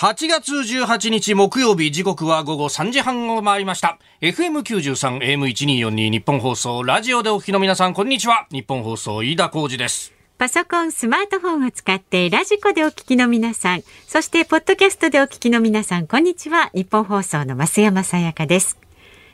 8月18日木曜日時刻は午後3時半を回りました。FM93、AM1242 ニッポン放送、ラジオでお聞きの皆さん、こんにちは。ニッポン放送、飯田浩司です。パソコン、スマートフォンを使ってラジコでお聞きの皆さん、そしてポッドキャストでお聞きの皆さん、こんにちは。ニッポン放送の増山さやかです。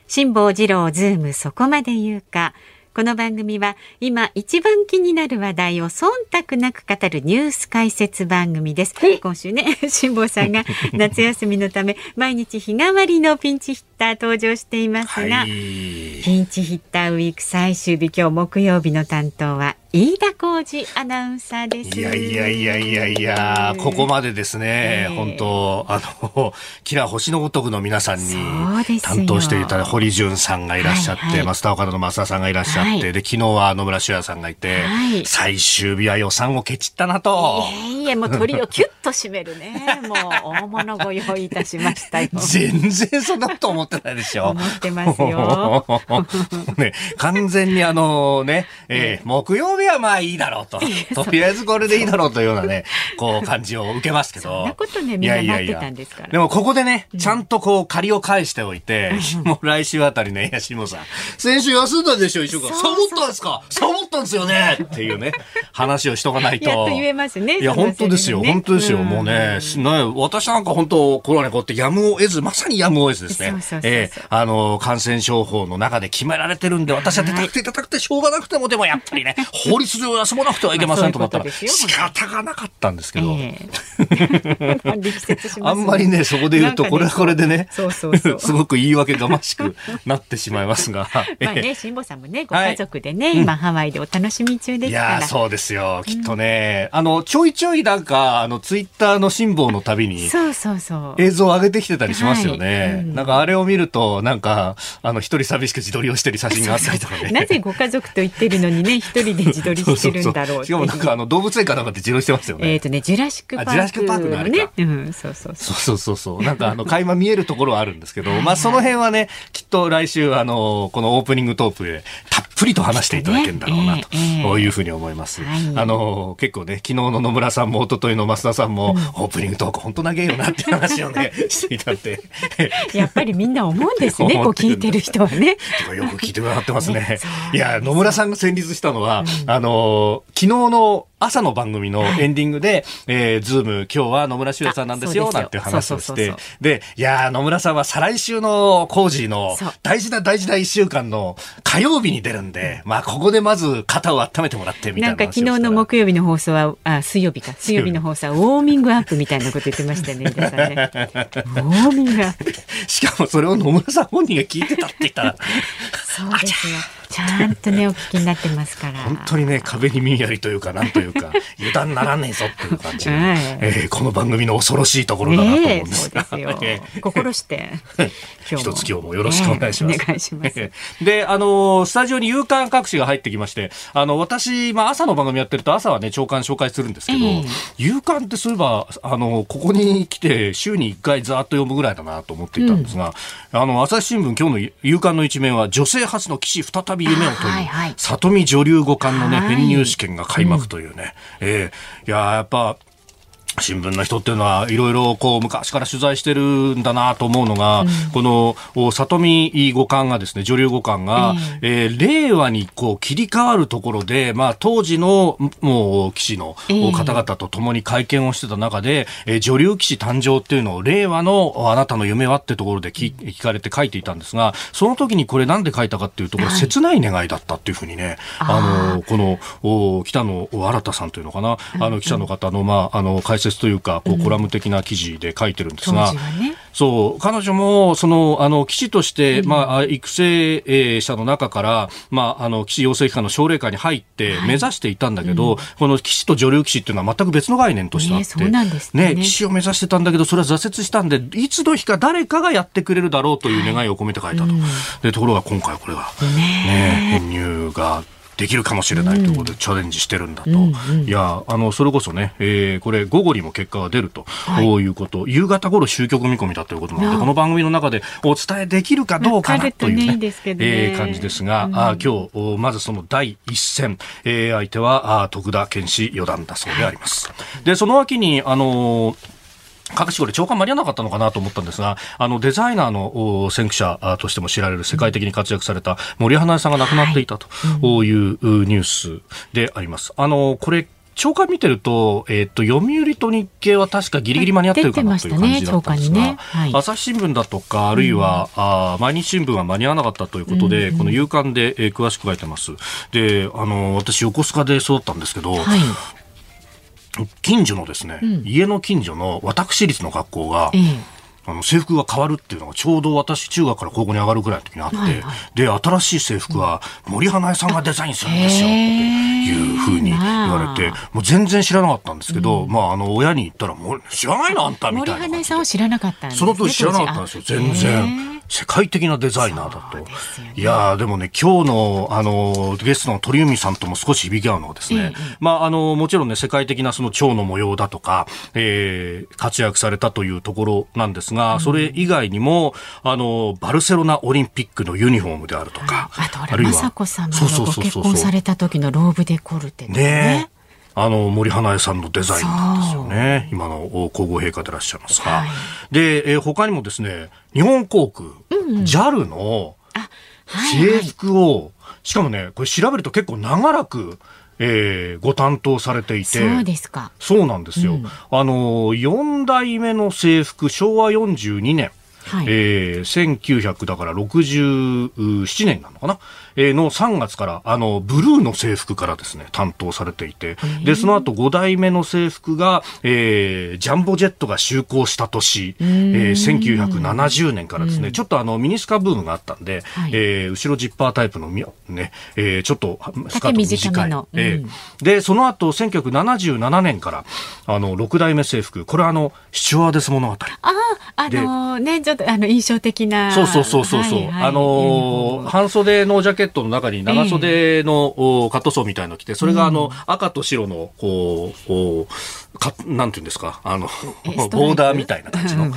辛坊治郎ズームそこまで言うか。この番組は今一番気になる話題を忖度なく語るニュース解説番組です。今週ね、辛坊さんが夏休みのため毎日日替わりのピンチヒッター登場していますが、はい、ピンチヒッターウィーク最終日今日木曜日の担当は飯田浩二アナウンサーです。いやいやいやいやいや、ここまでですね、えー、本当あの、キラ星のごとくの皆さんに担当していた堀潤さんがいらっしゃって、はいはい、増田岡田の増田さんがいらっしゃって、はい、で、昨日は野村修也さんがいて、はい、最終日は予算をケチったなと。いえいえ、もう鳥をキュッと締めるね。もう大物ご用意いたしましたよ。全然そんなこと思ってないでしょ。思ってますよ。ね、完全にあのね、えー、木曜日はまあいいだろうと。とりあえずこれでいいだろうというようなね、こう感じを受けますけど。そんなことね、みんな待ってたんですから。でもここでね、ちゃんとこう借りを返しておいて、もう来週あたりね、いや、しもさん、先週休んだでしょ、一週間。サボったんですか？サボったんですよね？っていうね、話をしとかないと。やっと言えますね。いや、本当ですよ、本当ですよ。もうね、私なんか本当、コロナこうやってやむを得ず、まさにやむを得ずですね。ええ、あの、感染症法の中で決められてるんで、私は出たくて出たくてしょうがなくても、でもやっぱりね、法律上休まなくてはいけませんと思ったら、仕方がなかったんですけど。あんまりね、そこで言うと、これはこれでね、すごく言い訳がましくなってしまいますが。まあね、辛坊さんもね、ご家族でね、今ハワイでお楽しみ中ですから。いや、そうですよ。きっとね、あの、ちょいちょいなんか、あの、ツイッターの辛抱のたびに、そうそうそう。映像を上げてきてたりしますよね。なんかあれを見ると、なんか、あの、一人寂しく自撮りをしてる写真があったりとかね。なぜご家族と言ってるのにね、一人で自撮りしてるんだろうしかもなんかあの動物園かなんかで自撮りしてますよね。えっ、とね、ジュラシックパーク、ね。ジュラシックパークのあれか。うん、そうそうそう。そうそうそうなんかあの、垣間見えるところはあるんですけど、まあその辺はね、きっと来週あの、このオープニングトークでたっぷりと話していただけるんだろうなと、ういうふうに思います。あの、結構ね、昨日の野村さんも一昨日の増田さんも、オープニングトーク本当長えよなって話をね、していたんで。やっぱりみんな思うんですね、こう聞いてる人はね。よく聞いてくださってますね。いや、野村さんが戦慄したのは、あの、昨日の朝の番組のエンディングで、はい、えー、ズーム、今日は野村修也さんなんですよ、なんて話をして、で、いや野村さんは再来週の工事の大事な大事な一週間の火曜日に出るんで、まあ、ここでまず肩を温めてもらってみたいななんか昨日の木曜日の放送は、あ、水曜日か、水曜日の放送はウォーミングアップみたいなこと言ってましたね、ね。ウォーミングアップ。しかもそれを野村さん本人が聞いてたって言ったら、そうですよ。ちゃんとねお聞きになってますから。本当にね壁に耳やりというかなんというか 油断ならねえぞっていう感じ、はい、えー、この番組の恐ろしいところだなと思うんですが、えー、心して 一つ今日もよろしくお願いします、えー、お願いします。であのスタジオに夕刊各紙が入ってきましてあの私、まあ、朝の番組やってると朝はね朝刊紹介するんですけど、えー、夕刊ってそういえばあのここに来て週に1回ざっと読むぐらいだなと思っていたんですが、うん、あの朝日新聞今日の夕刊の一面は女性初の棋士再び夢をとい里見女流五冠のね、編入試験が開幕というね、うん、えー、いややっぱ新聞の人っていうのはいろいろこう昔から取材してるんだなと思うのが、うん、この里見五冠がですね女流五冠が、えー、えー、令和にこう切り替わるところで、まあ、当時のもう棋士の方々と共に会見をしてた中で、えー、女流棋士誕生っていうのを令和のあなたの夢はってところで聞聞かれて書いていたんですがその時にこれなんで書いたかっていうところ、はい、切ない願いだったっていうふうにねあのこのお北野新さんというのかなあの記者の方の,、まあ、あの解説説というか、こうコラム的な記事で書いてるんですが、そう、彼女も、その、あの、騎士として、まあ、育成者の中から、まあ、あの、騎士養成機関の奨励会に入って目指していたんだけど、この騎士と女流騎士っていうのは全く別の概念としてあって、ね、騎士を目指してたんだけど、それは挫折したんで、いつの日か誰かがやってくれるだろうという願いを込めて書いたと。で、ところが今回これが、ね、編入ができるかもしれないということでチャレンジしてるんだと、うんうん、いやあのそれこそね、えー、これ午後にも結果が出ると、はい、いうこと、夕方頃終局見込みだということなので、この番組の中でお伝えできるかどうかなというね、ねね。えー、感じですが、うん、あ今日まずその第一戦、えー、相手はあ徳田健志四段だそうであります。でその秋にあのー各地これ長官間に合わなかったのかなと思ったんですが、あのデザイナーの先駆者としても知られる世界的に活躍された森英恵さんが亡くなっていたとい。うニュースであります。あの、これ長官見てると、えっ、ー、と、読売と日経は確かギリギリ間に合ってるかなという感じだったんですが、ねね。はい、朝日新聞だとか、あるいは、うん、あ毎日新聞は間に合わなかったということで、うんうん、この夕刊で、えー、詳しく書いてます。で、あの、私、横須賀で育ったんですけど、はい近所のですね、うん、家の近所の私立の学校が、ええ。あの制服が変わるっていうのがちょうど私中学から高校に上がるぐらいの時にあって、はいはい、で新しい制服は森英恵さんがデザインするんですよっていうふうに言われてもう全然知らなかったんですけど、うん、まああの親に言ったらもう知らないのあんたみたいな森英恵さんを知らなかったんです、ね、その当時知らなかったんですよ全然。世界的なデザイナーだと。ね、いやでもね、今日の、あの、ゲストの鳥海さんとも少し響き合うのはですね、まあ、あの、もちろんね、世界的なその蝶の模様だとか、えー、活躍されたというところなんですが、うん、それ以外にも、あの、バルセロナオリンピックのユニフォームであるとか、あとあれ、雅子さんがご結婚された時のローブデコルテね。ねあの、森英恵さんのデザインなんですよね。今の皇后陛下でいらっしゃいますが。はい、で、えー、他にもですね、日本航空、うんうん、JAL の制服を、はいはい、しかもね、これ調べると結構長らく、えー、ご担当されていて。そうですか。そうなんですよ。うん、あの、4代目の制服、昭和42年。はい、えー、1900だから67年なのかな、えー、の3月からあのブルーの制服からですね担当されていて。でその後5代目の制服が、えー、ジャンボジェットが就航した年、えー、1970年からですね。ちょっとあのミニスカブームがあったんで、はい、えー、後ろジッパータイプのね、えー、ちょっとスカート短い、うん、えー、でその後1977年からあの6代目制服。これはあのシチュワーデス物語。ああのー、ねちょっとあの印象的な。そうそうそうそうそう、はいはい、あのー、半袖のジャケットの中に長袖の、えー、カットソーみたいの着てそれがあの、うん、赤と白のこうこうかなんていうんですかあのボーダーみたいな感じの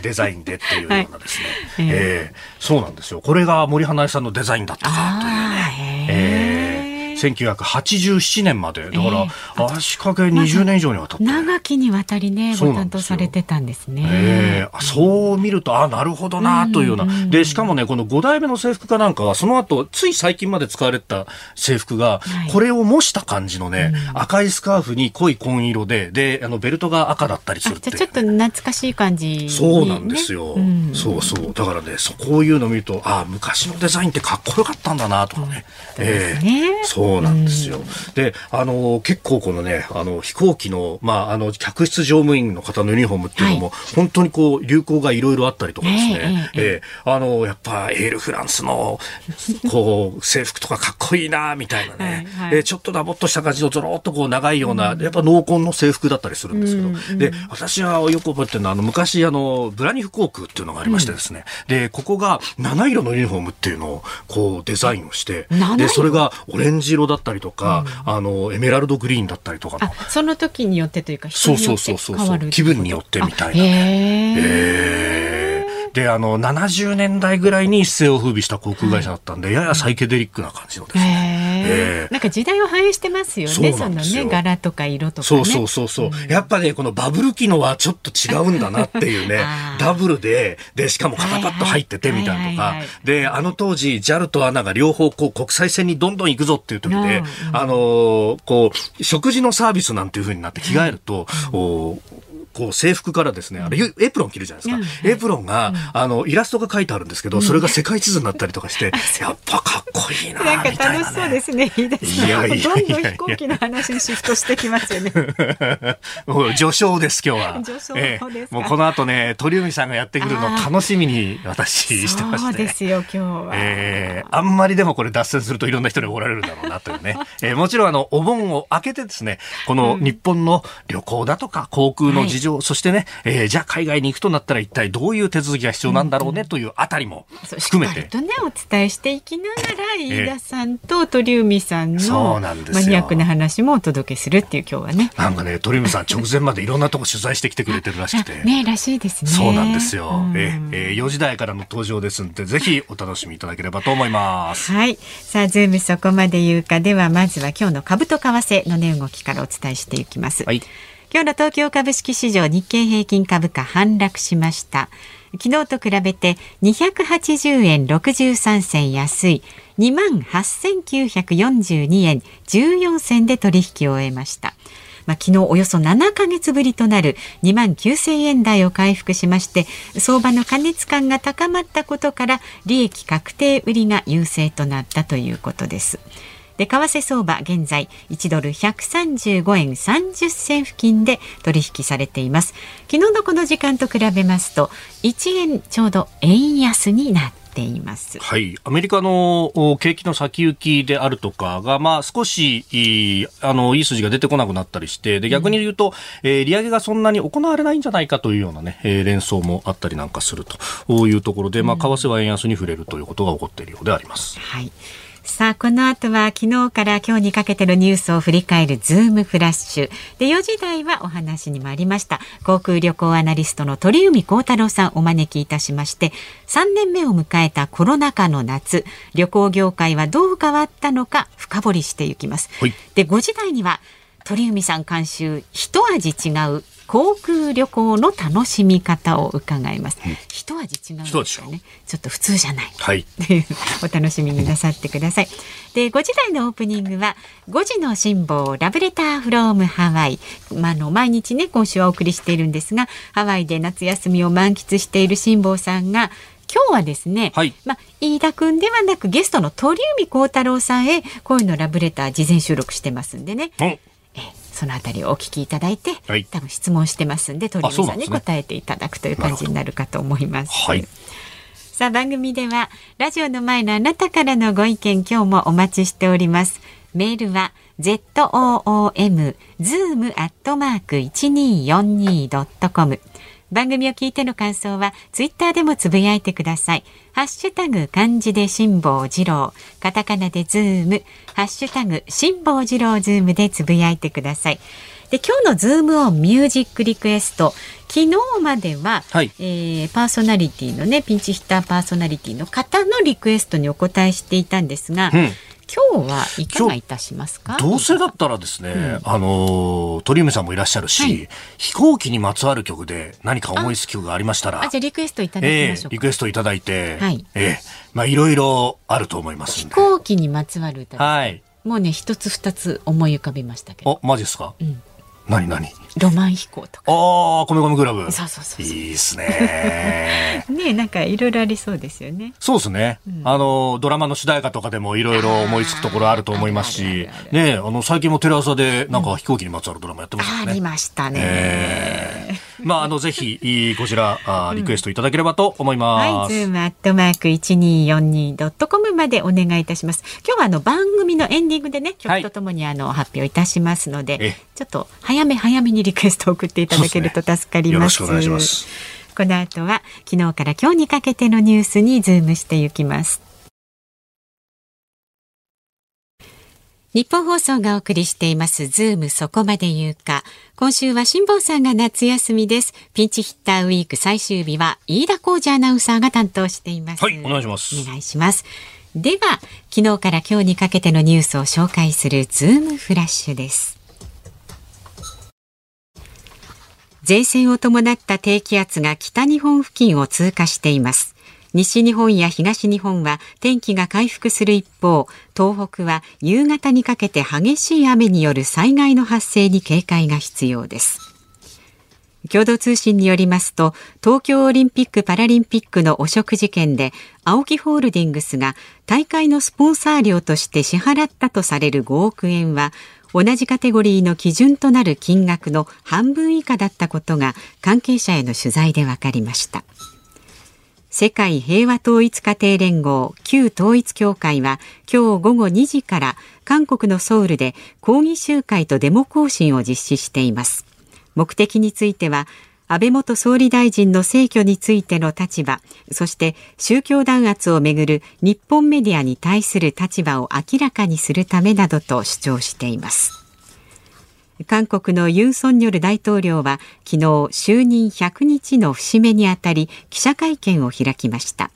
デザインでっていうようなですね、はい、えー、そうなんですよ。これが森英恵さんのデザインだったかという。ね。えー1987年まで。だから、足掛け20年以上にわたって。長きにわたりねご担当されてたんですね。えー、そう見るとあなるほどなというような、でしかもねこの5代目の制服かなんかはその後つい最近まで使われた制服が、これを模した感じのね、赤いスカーフに濃い紺色でであのベルトが赤だったりするって。ちょっと懐かしい感じ、そうなんですよ、そうそう。だからねそこういうの見るとあ昔のデザインってかっこよかったんだなとかね、えー、そうそうなんですよ。で、あの、結構このね、あの、飛行機の、まあ、あの、客室乗務員の方のユニフォームっていうのも、はい、本当にこう、流行がいろいろあったりとかですね、えー、えー、あの、やっぱ、エールフランスの、こう、制服とかかっこいいな、みたいなね、はいはい、えー、ちょっとダボっとした感じのゾロっとこう、長いような、うん、やっぱ濃紺の制服だったりするんですけど、うんうん、で、私はよく覚えてるのは、あの、昔、あの、ブラニフ航空っていうのがありましてですね、うん、で、ここが七色のユニフォームっていうのを、こう、デザインをして、で、それがオレンジ色だったりとか、うん、あのエメラルドグリーンだったりとかその時によってというかそうそうそうそう気分によってみたいな、ね、へえで、あの、70年代ぐらいに一世を風靡した航空会社だったんで、はい、ややサイケデリックな感じのですね。えー、なんか時代を反映してますよね、そのね、柄とか色とか、ね、そうそうそうそう、うん、やっぱね、このバブル機能はちょっと違うんだなっていうね、ダブルで、で、しかも肩パッド入っててみたいなとか、で、あの当時、JAL と ANA が両方こう国際線にどんどん行くぞっていう時で、うん、あのー、こう、食事のサービスなんていうふうになって着替えると、うん、おこう制服からですね、あれ、エプロン着るじゃないですか。エプロンが、あの、イラストが書いてあるんですけど、それが世界地図になったりとかして、やっぱかっこいいななんか楽しそうですね、いいですね。いやいやどんどん飛行機の話にシフトしてきますよね。序章です、今日は。序章です、もうこの後ね、鳥海さんがやってくるの楽しみに私してまして。そうですよ、今日は。えー、あんまりでもこれ脱線するといろんな人に怒られるだろうなというね。えー、もちろんあの、お盆を明けてですね、この日本の旅行だとか航空の事情、そしてね、えー、じゃあ海外に行くとなったら一体どういう手続きが必要なんだろうねというあたりも含めて。とね、お伝えしていきながら、飯田さんと鳥海さんのマニアックな話もお届けするっていう今日はね。なんかね、鳥海さん直前までいろんなとこ取材してきてくれてるらしくて。ね、らしいですね。そうなんですよ。うん、えー、4時台からの登場ですんで、ぜひお楽しみいただければと思います。はい。さあ、ズームそこまで言うか。では、まずは今日の株と為替の値動きからお伝えしていきます。はい。今日の東京株式市場日経平均株価反落しました。昨日と比べて280円63銭安い。2万8942円14銭で取引を終えました。まあ、昨日およそ7ヶ月ぶりとなる2万9000円台を回復しまして相場の過熱感が高まったことから利益確定売りが優勢となったということです。で為替相場現在1ドル135円30銭付近で取引されています。昨日のこの時間と比べますと1円ちょうど円安になっています。はい、アメリカの景気の先行きであるとかが、まあ、少しいいあのいい数字が出てこなくなったりしてで逆に言うと、うん、えー、利上げがそんなに行われないんじゃないかというような、ね、えー、連想もあったりなんかするというところで、まあ、為替は円安に触れるということが起こっているようであります。はいさあ、この後は昨日から今日にかけてのニュースを振り返るズームフラッシュ。で、4時台はお話にもありました。航空旅行アナリストの鳥海幸太郎さんお招きいたしまして、3年目を迎えたコロナ禍の夏、旅行業界はどう変わったのか深掘りしていきます。で、5時台には鳥海さん監修、一味違う航空旅行の楽しみ方を伺います。うん、一味違うんですよね。ちょっと普通じゃない。はい。お楽しみになさってください。で、5時台のオープニングは5時の辛抱ラブレターフロームハワイ。まあの毎日ね今週はお送りしているんですが、ハワイで夏休みを満喫している辛抱さんが今日はですね、はい、まあ、飯田君ではなくゲストの鳥海幸太郎さんへ恋のラブレター事前収録してますんでね。えそのあたりをお聞きいただいて、はい、多分質問してますんで鳥海さんに答えていただくという感じになるかと思います。はい、さあ番組ではラジオの前のあなたからのご意見今日もお待ちしております。メールは z o o m zoom アットマーク一二四二ドットコム番組を聞いての感想はツイッターでもつぶやいてください。ハッシュタグ漢字で辛抱二郎、カタカナでズーム、ハッシュタグ辛坊治郎ズームでつぶやいてください。で今日のズームオンミュージックリクエスト。昨日までは、はい、えー、パーソナリティのねピンチヒッターパーソナリティの方のリクエストにお答えしていたんですが、うん今日はいかがいたしますか？どうせだったらですね、うん、あの鳥海さんもいらっしゃるし、はい、飛行機にまつわる曲で何か思いつき曲がありましたらあじゃリクエストいただきましょう、えー、リクエストいただいて、はい、えー、まあいろいろあると思います飛行機にまつわる歌はい。もうね一つ二つ思い浮かびましたけど。おマジですか、うん。何何？ロマン飛行とか。ああ、米米クラブ。そうそうそういいですね。ねなんかいろいろありそうですよね。そうですね。うん、あの、ドラマの主題歌とかでもいろいろ思いつくところあると思いますし、ねあの、最近もテレ朝でなんか飛行機にまつわるドラマやってますね、うん、ありましたね。えーまあ、あの、ぜひ、こちら、あリクエストいただければと思います。うん、はい、ズームアットマーク 1242.com までお願いいたします。今日はあの、番組のエンディングでね、曲とともにあの、発表いたしますので、ちょっと早め早めにリクエストを送っていただけると助かります。すね、よろしくお願いします。この後は、昨日から今日にかけてのニュースにズームしていきます。ニッポン放送がお送りしていますズームそこまで言うか。今週は辛坊さんが夏休みです。ピンチヒッターウィーク最終日は飯田浩司アナウンサーが担当しています。はいお願いします。お願いします。では昨日から今日にかけてのニュースを紹介するズームフラッシュです。前線を伴った低気圧が北日本付近を通過しています西日本や東日本は天気が回復する一方、東北は夕方にかけて激しい雨による災害の発生に警戒が必要です。共同通信によりますと東京オリンピック・パラリンピックの汚職事件で ＡＯＫＩ ホールディングスが大会のスポンサー料として支払ったとされる5億円は同じカテゴリーの基準となる金額の半分以下だったことが関係者への取材で分かりました。世界平和統一家庭連合旧統一協会は今日午後2時から韓国のソウルで抗議集会とデモ行進を実施しています。目的については安倍元総理大臣の逝去についての立場そして宗教弾圧をめぐる日本メディアに対する立場を明らかにするためなどと主張しています。韓国のユン・ソンニョル大統領は昨日就任100日の節目にあたり記者会見を開きました。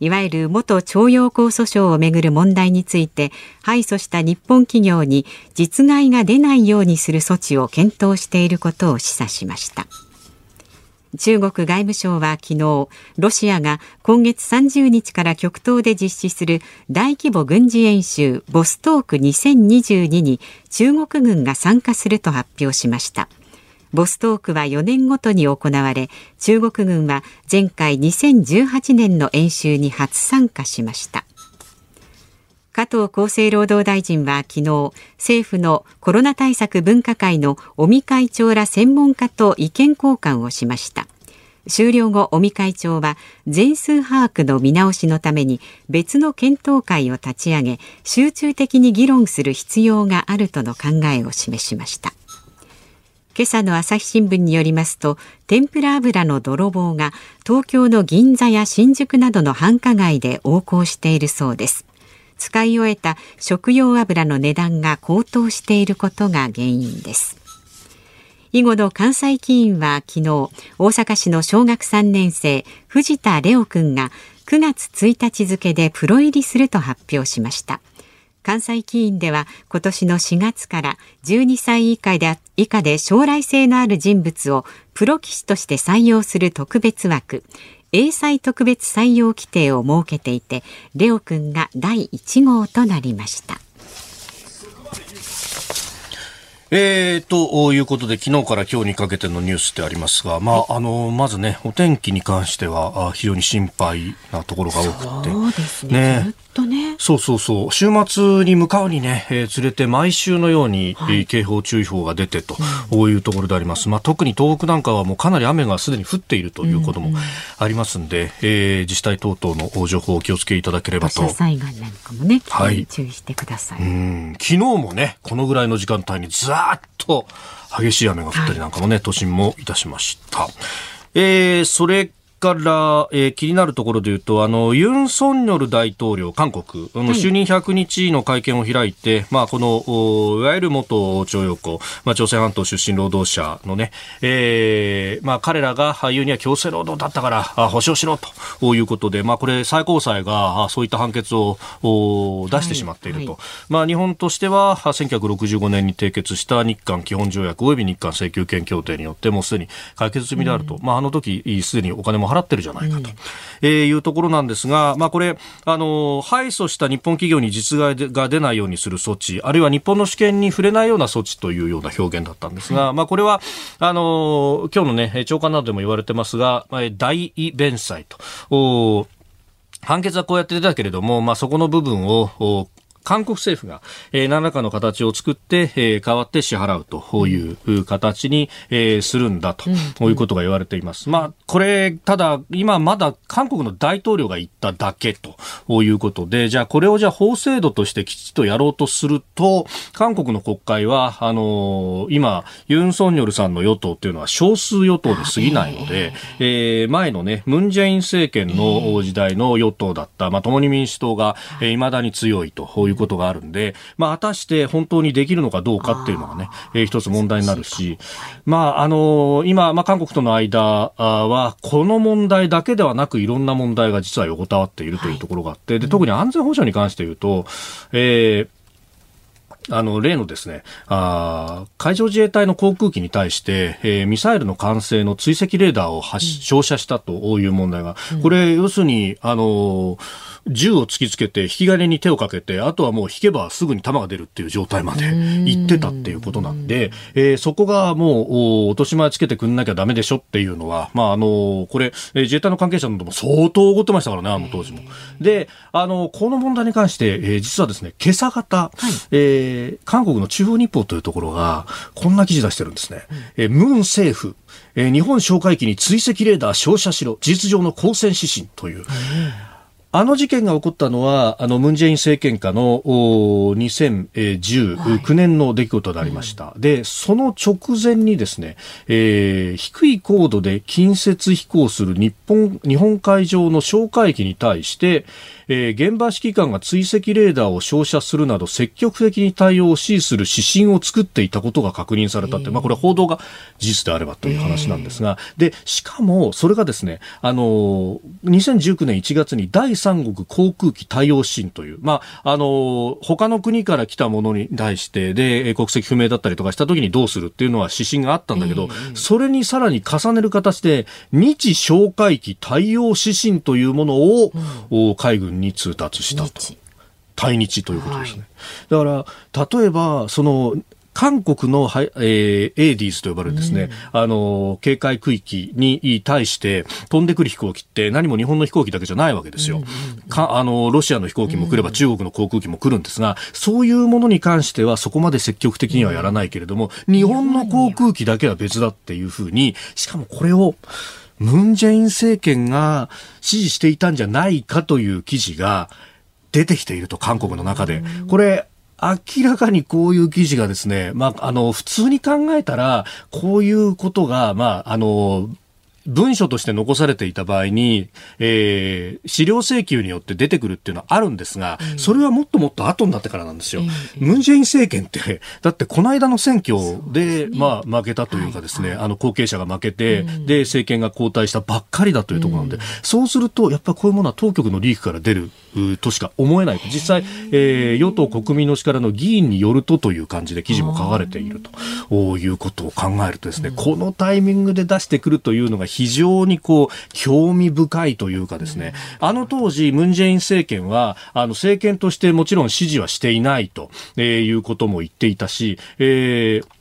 いわゆる元徴用工訴訟をめぐる問題について敗訴した日本企業に実害が出ないようにする措置を検討していることを示唆しました。中国外務省は昨日ロシアが今月30日から極東で実施する大規模軍事演習ボストーク2022に中国軍が参加すると発表しました。ボストークは4年ごとに行われ中国軍は前回2018年の演習に初参加しました。加藤厚生労働大臣は昨日政府のコロナ対策分科会の尾身会長ら専門家と意見交換をしました。終了後尾身会長は全数把握の見直しのために別の検討会を立ち上げ集中的に議論する必要があるとの考えを示しました。今朝の朝日新聞によりますと天ぷら油の泥棒が東京の銀座や新宿などの繁華街で横行しているそうです。使い終えた食用油の値段が高騰していることが原因です。囲碁の関西棋院は昨日大阪市の小学3年生藤田レオ君が9月1日付でプロ入りすると発表しました。関西棋院では今年の4月から12歳以下で以下で将来性のある人物をプロ棋士として採用する特別枠。英才特別採用規定を設けていてレオ君が第1号となりましたえー、ということで、昨日から今日にかけてのニュースってありますが、まあ、あの、まずね、お天気に関しては、非常に心配なところが多くて。そうですね。ねとね。そうそうそう。週末に向かうにね、えー、連れて毎週のように、はい、警報注意報が出てと、うん、いうところであります。まあ、特に東北なんかはもうかなり雨がすでに降っているということもありますんで、うんうん、えー、自治体等々の情報をお気をつけいただければと。災害なんかもね、はい、注意してください。うん。昨日もね、このぐらいの時間帯にザーッと激しい雨が降ったりなんかもね、はい、都心もいたしました。えー、それから、えー、気になるところで言うと、あの、ユン・ソンニョル大統領、韓国、あの、就任100日の会見を開いて、まあ、この、いわゆる元徴用工、まあ、朝鮮半島出身労働者のね、えー、まあ、彼らが言うには強制労働だったから、あ保証しろということで、まあ、これ、最高裁が、そういった判決を出してしまっていると。はいはい、まあ、日本としては、1965年に締結した日韓基本条約及び日韓請求権協定によって、もうすでに解決済みであると。うん、まあ、あの時、すでにお金も払ってるじゃないかと、うん、えー、いうところなんですが、まあ、これ、あの、敗訴した日本企業に実害が出ないようにする措置、あるいは日本の主権に触れないような措置というような表現だったんですが、まあ、これは、あの、今日のね、長官などでも言われてますが、大弁済と、判決はこうやって出たけれども、まあ、そこの部分を韓国政府が、えー、何らかの形を作って、えー、代わって支払うという形に、えー、するんだと、うん、いうことが言われています。まあ、これ、ただ、今まだ韓国の大統領が言っただけということで、じゃあこれをじゃあ法制度としてきちっとやろうとすると、韓国の国会は、あのー、今、ユン・ソンニョルさんの与党っていうのは少数与党で過ぎないので、えー、前のね、ムン・ジェイン政権の時代の与党だった、まあ、共に民主党が、えー、未だに強いということがあるんで、まあ、果たして本当にできるのかどうかっていうのがね、えー、一つ問題になるし、まあ、あのー、今、まあ、韓国との間は、この問題だけではなく、いろんな問題が実は横たわっているというところがあって、で、特に安全保障に関して言うと、えー、あの、例のですね、あ海上自衛隊の航空機に対して、えー、ミサイルの管制の追跡レーダーを発、うん、照射したという問題が、これ、要するに、あのー銃を突きつけて引き金に手をかけてあとはもう引けばすぐに弾が出るっていう状態まで行ってたっていうことなんで、えー、そこがもう落とし前つけてくんなきゃダメでしょっていうのは、まああのこれ、自衛隊の関係者なども相当怒ってましたからね、あの当時も。で、あのこの問題に関して、えー、実はですね、今朝方、はい、えー、韓国の中央日報というところがこんな記事出してるんですね。えー、ムン政府、えー、日本哨戒機に追跡レーダー照射しろ、事実上の交戦指針という。あの事件が起こったのは、あの、ムンジェイン政権下の2019年の出来事でありました。はい、で、その直前にですね、えー、低い高度で近接飛行する日本、日本海上の哨戒機に対して、えー、現場指揮官が追跡レーダーを照射するなど積極的に対応を指示する指針を作っていたことが確認されたって、まあ、これは報道が事実であればという話なんですが、で、しかもそれがですね、あの、2019年1月に第三国航空機対応指針という、まあ、あの、他の国から来たものに対して、で、国籍不明だったりとかした時にどうするっていうのは指針があったんだけど、えー、それにさらに重ねる形で、日哨戒機対応指針というものを、うん、海軍に通達したと。対日ということですね。はい、だから、例えば、その、韓国の、はいえー、エーディーズと呼ばれるですね、うん、あの、警戒区域に対して飛んでくる飛行機って何も日本の飛行機だけじゃないわけですよ。うんうんうん、かあの、ロシアの飛行機も来れば中国の航空機も来るんですが、そういうものに関してはそこまで積極的にはやらないけれども、日本の航空機だけは別だっていうふうに、しかもこれを、ムン・ジェイン政権が支持していたんじゃないかという記事が出てきていると、韓国の中で。これ、明らかにこういう記事がですね、まあ、あの、普通に考えたら、こういうことが、まあ、あの、文書として残されていた場合に、えー、資料請求によって出てくるっていうのはあるんですが、うん、それはもっともっと後になってからなんですよ。うん、ムン・ジェイン政権って、だってこの間の選挙で、ね、まあ負けたというかですね、はい、あの後継者が負けて、うん、で、政権が交代したばっかりだというところなんで、そうすると、やっぱりこういうものは当局のリークから出るとしか思えない。実際、えー、与党国民の力の議員によるとという感じで記事も書かれていると。いうことを考えるとですね、このタイミングで出してくるというのが非常にこう、興味深いというかですね、あの当時、ムン・ジェイン政権は、あの政権としてもちろん支持はしていないと、えー、いうことも言っていたし、えー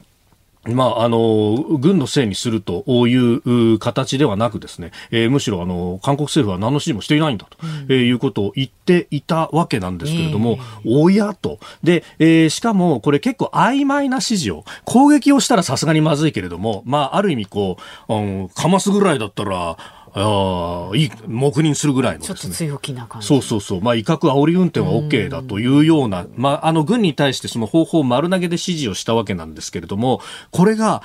まあ、あの、軍のせいにするという形ではなくですね、えー、むしろあの、韓国政府は何の指示もしていないんだと、うん、えー、いうことを言っていたわけなんですけれども、えー、おやと。で、えー、しかもこれ結構曖昧な指示を、攻撃をしたらさすがにまずいけれども、まあ、ある意味こう、うん、かますぐらいだったら、ああ、いい、黙認するぐらいの、ね、ちょっと強気な感じ。そうそうそう。まあ、威嚇煽り運転は OK だというような、まあ、あの、軍に対してその方法を丸投げで指示をしたわけなんですけれども、これが、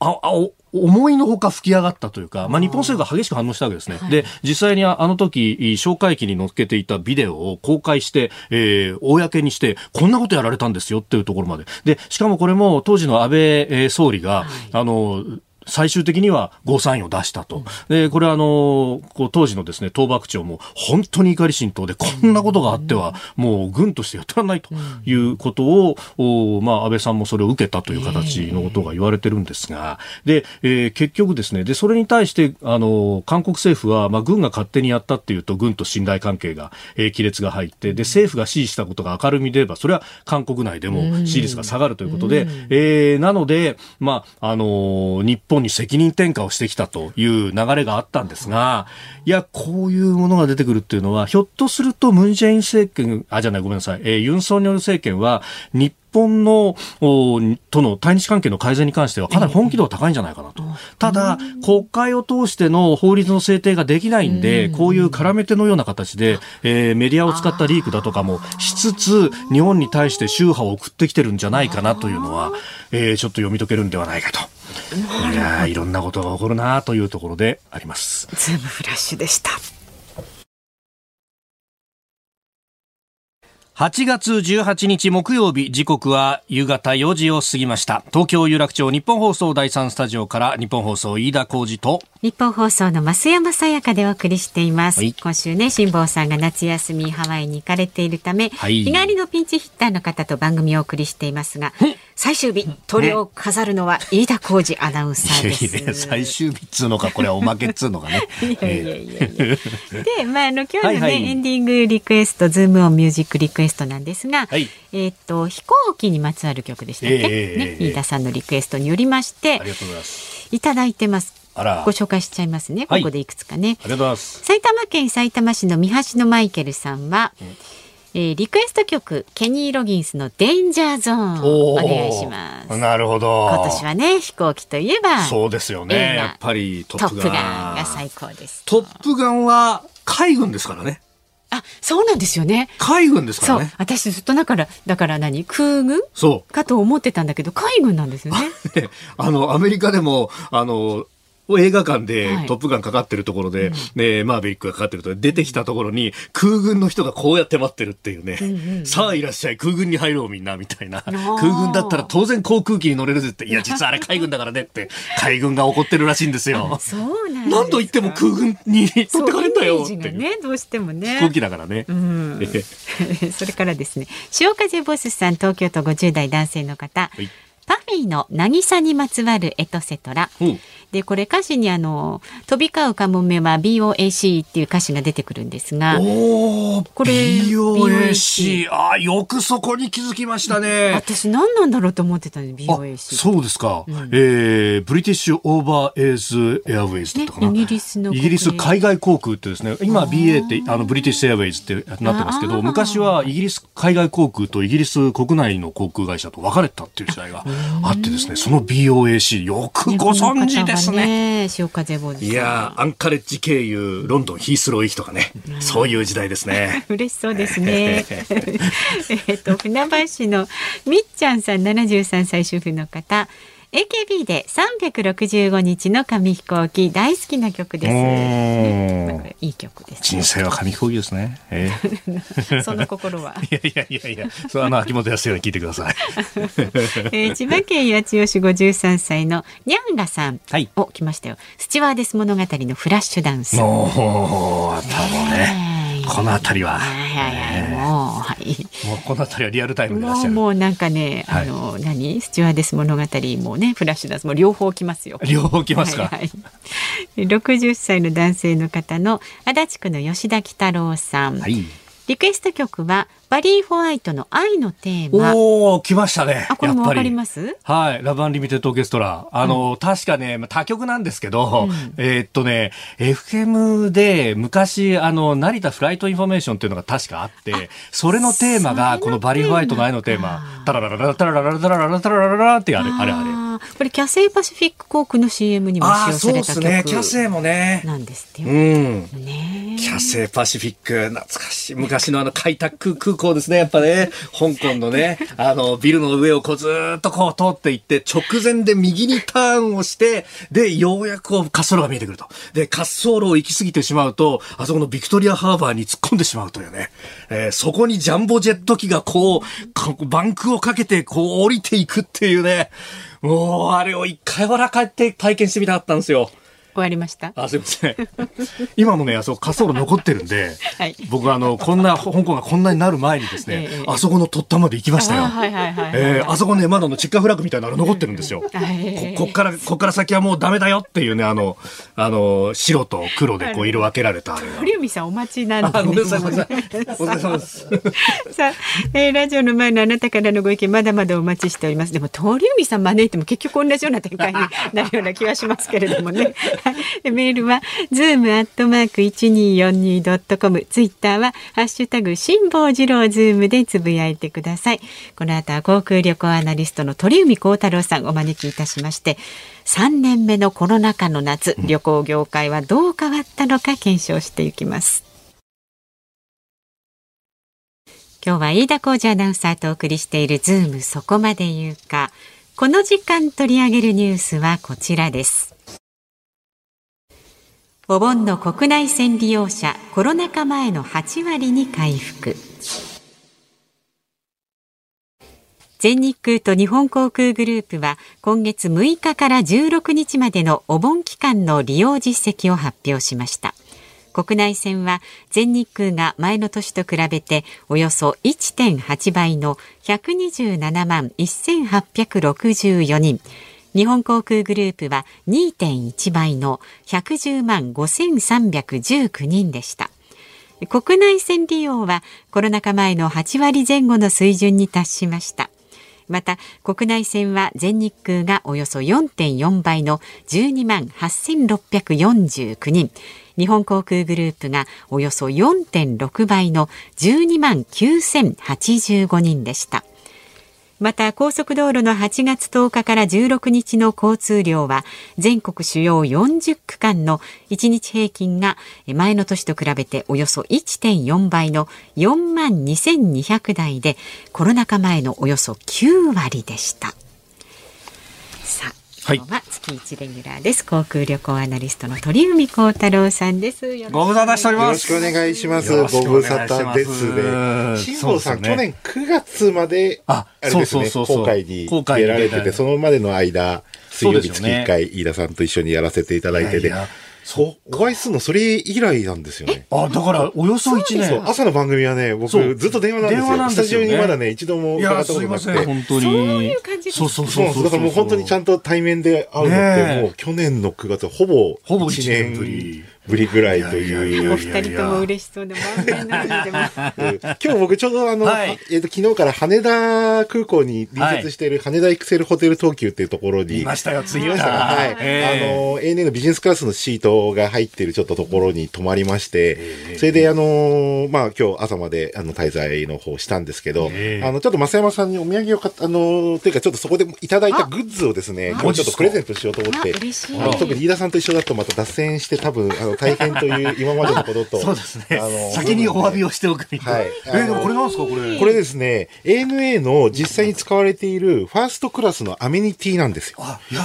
あ、あ、思いのほか吹き上がったというか、まあ、日本政府が激しく反応したわけですね。はい、で、実際にあの時、哨戒機に乗っけていたビデオを公開して、えー、公にして、こんなことやられたんですよっていうところまで。で、しかもこれも当時の安倍総理が、はい、あの、最終的にはゴーサインを出したと。で、これはあの、こう当時のですね、東幕長も本当に怒り心頭でこんなことがあっては、もう軍としてやってらんないということを、おまあ安倍さんもそれを受けたという形のことが言われてるんですが、で、えー、結局ですね、で、それに対して、あの、韓国政府は、まあ軍が勝手にやったっていうと、軍と信頼関係が、えー、亀裂が入って、で、政府が支持したことが明るみで言えば、それは韓国内でも支持率が下がるということで、えー、なので、まあ、あの、日本に責任転嫁をしてきたという流れがあったんですが、いや、こういうものが出てくるっていうのは、ひょっとするとムン・ジェイン政権、あ、じゃない、ごめんなさい、えー、ユン・ソンニョル政権は、日本のとの対日関係の改善に関してはかなり本気度が高いんじゃないかなと。ただ、国会を通しての法律の制定ができないんで、こういう絡め手のような形で、えー、メディアを使ったリークだとかもしつつ、日本に対して宗派を送ってきてるんじゃないかなというのは、えー、ちょっと読み解けるんではないかと。いやいろんなことが起こるなというところであります。ズームフラッシュでした。8月18日木曜日時刻は夕方4時を過ぎました。東京有楽町日本放送第三スタジオから日本放送飯田浩二と日本放送の増山さやかでお送りしています、はい、今週ね辛坊さんが夏休みハワイに行かれているため、はい、日帰りのピンチヒッターの方と番組をお送りしていますが最終日鳥を飾るのは飯田浩二アナウンサーです、ね、最終日っつうのかこれはおまけっつうのかね。いやいやいやいや。でまああの今日のね、はいはい、エンディングリクエストズームオンミュージックリクエストなんですが、はい、えっ、と飛行機にまつわる曲でしたっけ、えー、ね飯田さんのリクエストによりましてありがとうございます。いただいてます。ご紹介しちゃいますね、ここでいくつかね。ありがとうございます。埼玉県埼玉市の三橋のマイケルさんは、うん。えー、リクエスト曲ケニー・ロギンスの「デンジャーゾーン」お願いします。なるほど。今年はね飛行機といえばそうですよね。やっぱりトップガンが最高です。トップガンは海軍ですからねあ、そうなんですよね。海軍ですからね。私ずっとだから、だから何？空軍？そう。かと思ってたんだけど、海軍なんですよね。あの、アメリカでも、あの、映画館ではい。トップガンかかってるところで、ね、マーベリックがかかってるところで出てきたところに空軍の人がこうやって待ってるっていうね、さあいらっしゃい空軍に入ろうみんなみたいな。空軍だったら当然航空機に乗れるぜって。いや実はあれ海軍だからねって海軍が怒ってるらしいんですよ。そうなん何度言っても空軍に取ってかれんだよっていう。ねどうしてもね。飛行機だからね。うん。え えそれからですね。潮風ボスさん東京都50代男性の方、い。パフィーの渚にまつわるエトセトラ。う。んでこれ歌詞にあの飛び交うカモメは BOAC っていう歌詞が出てくるんですがおお、これ BOAC。あ、よくそこに気づきましたね。私何なんだろうと思ってたんで BOAC そうですか。えー British Overseas Airways だったかな。ねイギリスのイギリス海外航空ってですね、今 BA ってあのブリティッシュエアウェイズってなってますけど、昔はイギリス海外航空とイギリス国内の航空会社と分かれたっていう時代があってですね、その BOAC よくご存知ですこの方がね。ね潮風ボスさんいやーアンカレッジ経由ロンドンヒースロー行きとかね、そういう時代ですね。嬉しそうですね。えっと船橋市のみっちゃんさん73歳主婦の方。AKB で365日の紙飛行機大好きな曲です。うんこれいい曲です、人生は紙飛行機ですね。えー その心は。いやいやいやいや、それは秋元康に聞いてください。えー千葉県八千代市53歳のにゃんがさん。はいお、来ましたよ。スチュワーデス物語のフラッシュダンス。もう、あたもね。この辺りは、もう、この辺りはリアルタイムで。もうなんかね、はい。あの何？スチュワーデス物語もねフラッシュダンスも両方来ますよ。両方来ますか？はいはい、60歳の男性の方の足立区の吉田喜太郎さん、はい。リクエスト曲はバリー・ホワイトの愛のテーマおお、来ましたね。あこれもわかり。ます？はい。ラブアンリミテッドオーケストラ。あの、確かね、まあ他局なんですけど、えーっとね、FM で昔、あの、成田フライトインフォメーションっていうのが確かあって、それのテーマが、このバリー・ホワイトの愛のテーマ、タララララタラララタラララタラララってあれ、あれあれ。これキャセイパシフィック航空の CM にも使用された曲もね。なんですってよ。うん。ねキャセイパシフィック、懐かしい。昔のあの啓徳空港ですね、やっぱね。香港のね、あの、ビルの上をこうずーっとこう通っていって、直前で右にターンをして、で、ようやくこう滑走路が見えてくると。で、滑走路を行き過ぎてしまうと、あそこのビクトリアハーバーに突っ込んでしまうというね。えーそこにジャンボジェット機がこう、こうバンクをかけてこう降りていくっていうね。もう、あれを一回はら帰って体験してみたかったんですよ。終わりました。あ、すいません。今もね、あそこ滑走路残ってるんで、はい僕あの、こんな、香港がこんなになる前にですね、ええあそこの突端まで行きましたよ。あはいはいはいはいえーあそこね、まだあのチェッカーフラッグみたいなの残ってるんですよ。はいここっから、こっから先はもうダメだよっていうね、あの、あの、白と黒でこう色分けられたあれが。鳥海さんお待ちなんで、ね。あ、ごめんなさい、ごめんなさい。お疲れ様です。さあ、えーラジオの前のあなたからのご意見まだまだお待ちしております。でも鳥海さん招いても結局同じような展開になるような気がしますけれどもね。はいでメールはズームアットマーク一二四二ドットコム、ツイッターはハッシュタグ辛坊治郎ズームでつぶやいてください。この後は航空旅行アナリストの鳥海高太郎さんをお招きいたしまして、3年目のコロナ禍の夏、旅行業界はどう変わったのか検証していきます。今日は飯田浩司アナウンサーとお送りしているズームそこまで言うか。この時間取り上げるニュースはこちらです。お盆の国内線利用者コロナ禍前の8割に回復。全日空と日本航空グループは今月6日から16日までのお盆期間の利用実績を発表しました。国内線は全日空が前の年と比べておよそ1.8倍の127万1864人。日本航空グループは2.1倍の110万5319人でした。国内線利用はコロナ禍前の8割前後の水準に達しました。また国内線は全日空がおよそ4.4倍の12万8649人日本航空グループがおよそ4.6倍の12万9085人でした。また高速道路の8月10日から16日の交通量は全国主要40区間の1日平均が前の年と比べておよそ1.4倍の4万2200台でコロナ禍前のおよそ9割でした。さあ今日は月一レギュラーです。航空旅行アナリストの鳥海高太郎さんです。ご無沙汰しております。よろしくお願いします。ご無沙汰ですね。辛坊さん、去年9月まで、あれですね、航海に出られてて、そのまでの間、水曜日月1回、飯田さんと一緒にやらせていただいてて、そう。お会いするのそれ以来なんですよね。あ、だから、およそ1年。朝の番組はね、僕、ずっと電話なんですよ。電話なんですよ、ね、スタジオにまだね、一度も伺ったことなくて。本当に。そういう感じそうそうそうだからもう本当にちゃんと対面で会うのって、もう去年の9月、ほぼ1年ぶり。ぶりぐらいという。お二人とも嬉しそうで満面の笑みで今日僕ちょうどあの、はい、えっ、ー、と昨日から羽田空港に隣接している羽田エクセルホテル東急っていうところに。いましたよ、次ました。は。い。あの、ANA のビジネスクラスのシートが入っているちょっとところに泊まりまして、それであの、まあ今日朝まであの滞在の方したんですけど、あの、ちょっと増山さんにお土産を買った、あの、というかちょっとそこでいただいたグッズをですね、今日ちょっとプレゼントしようと思って、特に飯田さんと一緒だとまた脱線して多分、あの、大変という今までのことと。そうですね。あの、先にお詫びをしておくみたいな。はい。えー、でもこれなんですかこれ？これですね、ANA の実際に使われているファーストクラスのアメニティなんですよ。あ、いや、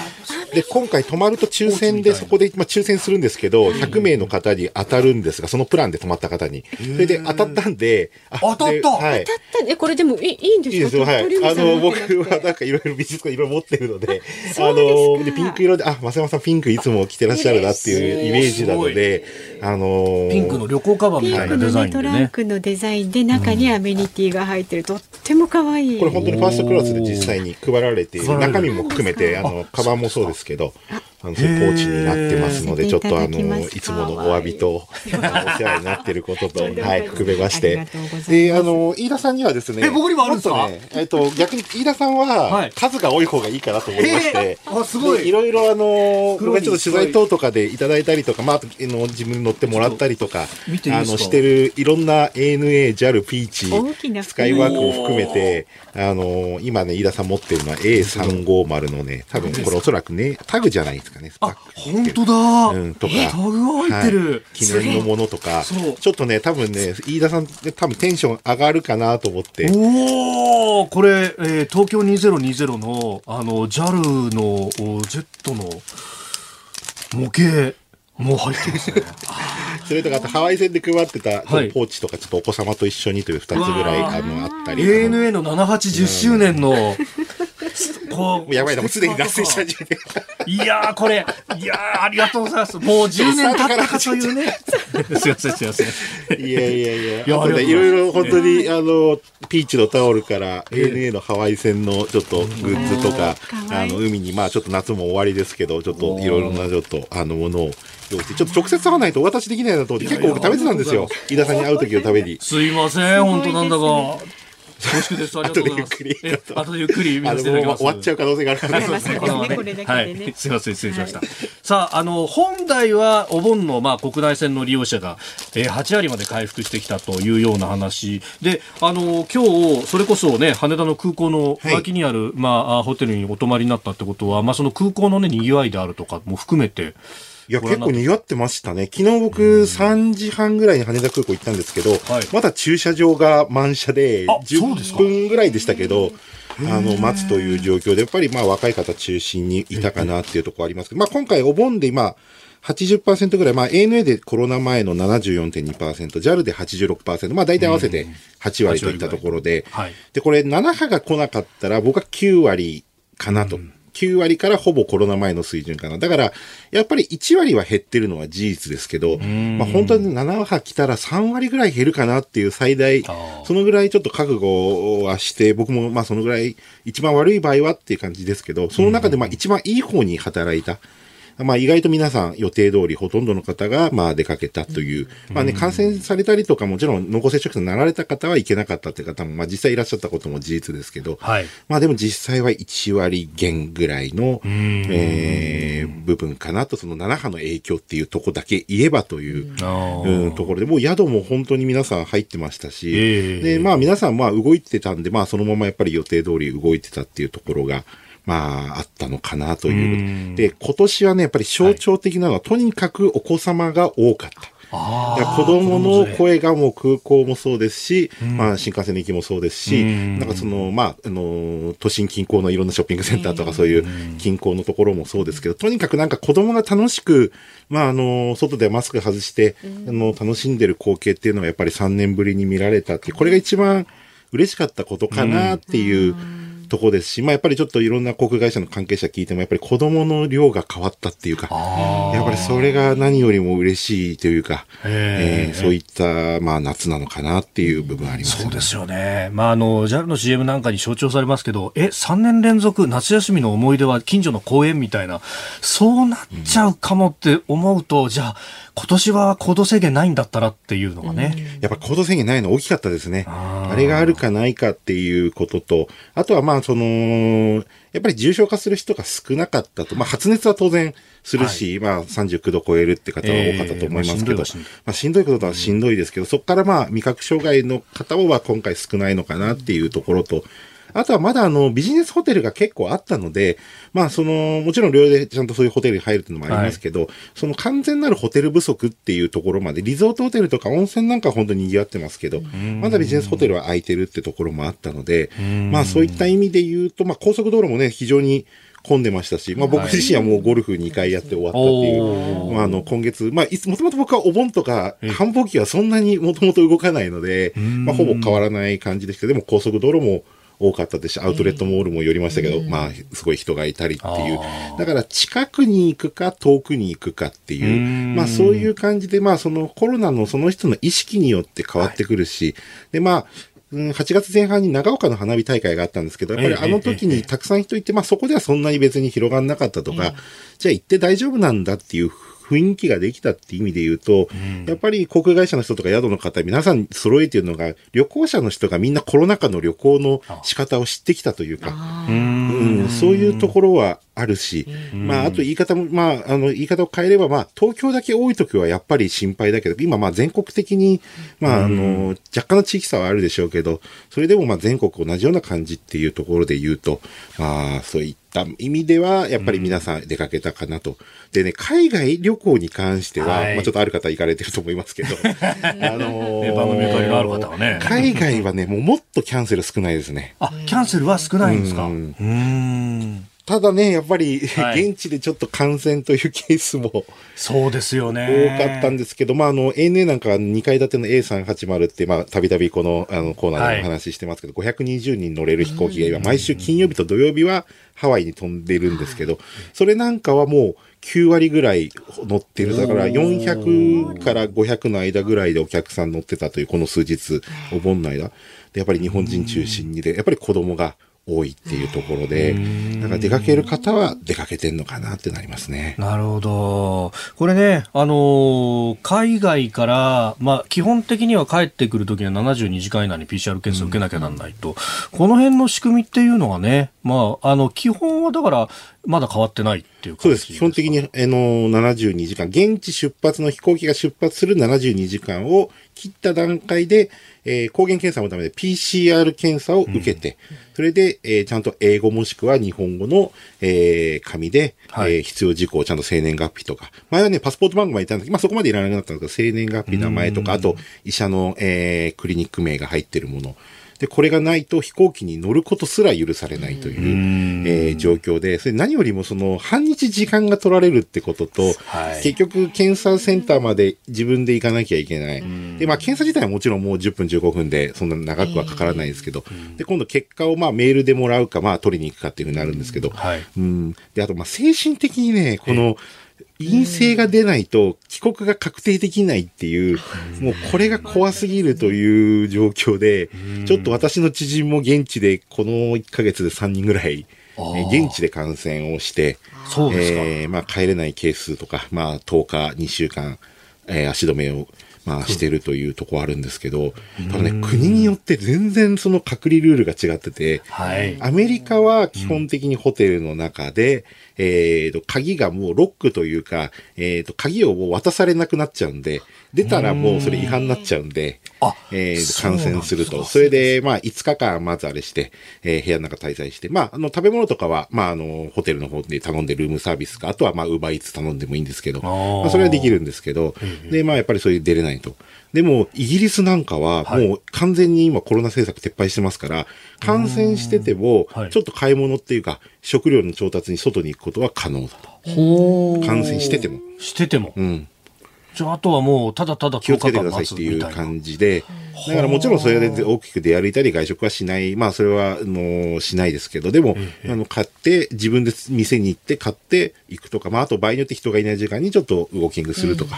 で、今回泊まると抽選でそこで、まあ、抽選するんですけど、100名の方に当たるんですが、そのプランで泊まった方に。それで当たったんで、当たった。はい。当たったえ、これでもいいいいんですか？いいですよ、はい。あの、僕はなんかいろいろ美術館いろいろ持ってるので、あの、で、ピンク色で、あ、増山さんピンクいつも着てらっしゃるなっていうイメージなので、あのピンクの旅行カバンみたいなデザインで、ね、トランクのデザインで中にアメニティが入ってる、とっても可愛い。これ本当にファーストクラスで実際に配られている中身も含めてあのカバンもそうですですけど、あのそういうポーチになってますのでちょっとあのいつものお詫びとお世話になっていることと はい含めまして。であの飯田さんにはですねえ僕にもあるんですか、ね、えっと逆に飯田さんは数が多い方がいいかなと思いまして、あすごい。いろいろあの僕がちょっと取材等とかでいただいたりとかまあの自分に乗ってもらったりとかあのしてるいろんな ANA、JAL、ピーチスカイワークを含めてあの今ね飯田さん持ってるのは A350 のね多分これおそらくねタグじゃないですかね。あ、本当だ。うん、とか。タグが入ってる、はい、記念のものとか。ちょっとね、多分ね、飯田さん多分テンション上がるかなと思って。おおこれ、えー、東京2020の、あの、JAL の Z の模型。もう入ってますね。それとか、あとハワイ線で配ってたポーチとか、ちょっとお子様と一緒にという二つぐらいあのあったり。ANA の7810周年のこう。やばいな、もうすでに脱線し始めて。いやー、これ、いやー、ありがとうございます。もう10年経ったかというね。すいません、すいません。いやいやいや。いや、いろいろ本当に、あの、ピーチのタオルから、ANA のハワイ線のちょっとグッズとか、あの、海に、まあちょっと夏も終わりですけど、ちょっといろいろなちょっと、あの、ものを、用意して、ちょっと直接会わないとお渡しできないなと思って、結構僕食べてたんですよ。飯田さんに会う時のために。すいません、本当なんだか。恐縮です。ありがとうございます。後でゆっくり見させていただきます。終わっちゃう可能性があるからね。これだけでね。すみません、失礼しました。さあ、あの、本来はお盆の、まあ、国内線の利用者が、えー、8割まで回復してきたというような話で、あの、今日、それこそね、羽田の空港の脇にある、まあ、ホテルにお泊まりになったってことは、まあ、その空港のね、賑わいであるとかも含めて、いや、結構賑わってましたね。昨日僕3時半ぐらいに羽田空港行ったんですけど、はい、まだ駐車場が満車で、10分ぐらいでしたけど、あの、待つという状況で、やっぱりまあ若い方中心にいたかなっていうところあります。けど、まあ今回お盆で今、80%ぐらい、まあ ANA でコロナ前の74.2%、JAL で86%、まあ大体合わせて8割といったところで、はい、で、これ7波が来なかったら僕は9割かなと。うん9割からほぼコロナ前の水準かな。だから、やっぱり1割は減ってるのは事実ですけど、まあ本当に7波来たら3割ぐらい減るかなっていう最大、そのぐらいちょっと覚悟はして、僕もまあそのぐらい一番悪い場合はっていう感じですけど、その中でまあ一番いい方に働いた。まあ意外と皆さん予定通りほとんどの方がまあ出かけたという、まあね、感染されたりとかもちろん濃厚接触者になられた方は行けなかったって方もまあ実際いらっしゃったことも事実ですけど、はい、まあでも実際は1割減ぐらいの、えー、部分かなと、その7波の影響っていうとこだけ言えばという、うん、ところで、もう宿も本当に皆さん入ってましたし、えー、で、まあ皆さんまあ動いてたんで、まあそのままやっぱり予定通り動いてたっていうところが、まあ、あったのかなという。で、今年はね、やっぱり象徴的なのは、はい、とにかくお子様が多かった。子供の声がもう空港もそうですし、うん、まあ新幹線の駅もそうですし、うん、なんかその、まあ、あの、都心近郊のいろんなショッピングセンターとかそういう近郊のところもそうですけど、とにかくなんか子供が楽しく、まああの、外でマスク外して、あの、楽しんでる光景っていうのはやっぱり3年ぶりに見られたって、これが一番嬉しかったことかなっていう、とこですし、まあやっぱりちょっといろんな航空会社の関係者聞いても、やっぱり子供の量が変わったっていうか、やっぱりそれが何よりも嬉しいというか、えー、そういった、まあ夏なのかなっていう部分あります、ね、そうですよね。まああの、JAL の CM なんかに象徴されますけど、え、3年連続夏休みの思い出は近所の公園みたいな、そうなっちゃうかもって思うと、うん、じゃあ、今年は行動制限ないんだったらっていうのがね。やっぱ行動制限ないの大きかったですね。あれがあるかないかっていうことと、あとはまあその、やっぱり重症化する人が少なかったと。まあ発熱は当然するし、はい、まあ39度超えるって方は多かったと思いますけど、えー、まあ、しまあ、しんどいことはしんどいですけど、そこからまあ味覚障害の方は今回少ないのかなっていうところと、あとはまだあのビジネスホテルが結構あったので、まあその、もちろん療養でちゃんとそういうホテルに入るっていうのもありますけど、はい、その完全なるホテル不足っていうところまで、リゾートホテルとか温泉なんか本当に賑わってますけど、まだビジネスホテルは空いてるってところもあったので、まあそういった意味で言うと、まあ高速道路もね、非常に混んでましたし、まあ、僕自身はもうゴルフ2回やって終わったっていう、はい、まあ、あの今月、まあ、いつもともと僕はお盆とか繁忙期はそんなにもともと動かないので、まあ、ほぼ変わらない感じですけど、でも高速道路も多かったですし、アウトレットモールも寄りましたけど、まあ、すごい人がいたりっていう。だから、近くに行くか、遠くに行くかっていう、まあ、そういう感じで、まあ、そのコロナのその人の意識によって変わってくるし、で、まあ、8月前半に長岡の花火大会があったんですけど、やっぱりあの時にたくさん人いて、まあそこではそんなに別に広がんなかったとか、じゃあ行って大丈夫なんだっていう雰囲気ができたっていう意味で言うと、うん、やっぱり航空会社の人とか宿の方、皆さん揃えているのが、旅行者の人がみんなコロナ禍の旅行の仕方を知ってきたというか、うん、そういうところはあるし、まあ、あと言い方も、まあ、あの、言い方を変えれば、まあ、東京だけ多い時はやっぱり心配だけど、今、まあ、全国的に、まあ、あの、若干の地域差はあるでしょうけど、それでも、まあ、全国同じような感じっていうところで言うと、まあ、そういった意味では、やっぱり皆さん出かけたかなと。でね、海外旅行に関しては、はい、まあ、ちょっとある方行かれてると思いますけど、あのー、番組がある方はね。海外はね、もうもっとキャンセル少ないですね。あ、キャンセルは少ないんですか？うん。ただね、やっぱり、はい、現地でちょっと感染というケースもそうですよね。多かったんですけど、まあ、あの ANA なんか2階建ての A380 って、まあ、たびたびこのあのコーナーでお話ししてますけど、はい、520人乗れる飛行機が今、毎週金曜日と土曜日はハワイに飛んでるんですけど、それなんかはもう9割ぐらい乗ってる。だから400から500の間ぐらいでお客さん乗ってたというこの数日、お盆の間。で、やっぱり日本人中心にで、やっぱり子供が多いっていうところで、だから出かける方は出かけてんのかなってなりますね。なるほど。これね、あの、海外から、まあ、基本的には帰ってくるときには72時間以内に PCR 検査を受けなきゃなんないと、うん、この辺の仕組みっていうのがね、まあ、あの、基本はだから、まだ変わってないっていうそうです。基本的に、あの、72時間、現地出発の飛行機が出発する72時間を切った段階で、えー、抗原検査のためで PCR 検査を受けて、うん、それで、えー、ちゃんと英語もしくは日本語の、えー、紙で、はい、えー、必要事項、ちゃんと生年月日とか、前はね、パスポート番号までいたんですけど、まあそこまでいらなくなったんですけど、生年月日、名前とか、あと、医者の、えー、クリニック名が入ってるもの、で、これがないと飛行機に乗ることすら許されないという、えー、状況で、それ何よりもその半日時間が取られるってことと、はい、結局検査センターまで自分で行かなきゃいけない。で、まあ検査自体はもちろんもう10分15分でそんな長くはかからないですけど、で、今度結果をまあメールでもらうか、まあ取りに行くかっていうふうになるんですけど、はい、うん。で、あとまあ精神的にね、この、陰性が出ないと帰国が確定できないっていう、もうこれが怖すぎるという状況で、ちょっと私の知人も現地でこの1ヶ月で3人ぐらい、現地で感染をして、そうですか。えー、まあ帰れないケースとか、まあ10日、2週間、えー、足止めをまあ、してるというところあるんですけど、ただね、国によって全然その隔離ルールが違ってて、はい、アメリカは基本的にホテルの中で、えっ、と、鍵がもうロックというか、えっ、と、鍵をもう渡されなくなっちゃうんで、出たらもうそれ違反になっちゃうんで、えー、感染すると。それで、まあ、5日間まずあれして、えー、部屋の中滞在して、まあ、あの、食べ物とかは、まあ、あの、ホテルの方で頼んでルームサービスか、あとは、まあ、ウーバーイーツ頼んでもいいんですけど、まあ、それはできるんですけど、で、まあ、やっぱりそういう出れないと。でも、イギリスなんかは、もう完全に今コロナ政策撤廃してますから、感染してても、ちょっと買い物っていうか、食料の調達に外に行くことは可能だと。感染してても。してても。うん。じゃあ、あとはもう、ただただ気をつけてくださいっていう感じで、だからもちろんそれで大きく出歩いたり外食はしない、まあそれは、もうしないですけど、でも、あの、買って、自分で店に行って買っていくとか、まああと場合によって人がいない時間にちょっとウォーキングするとか、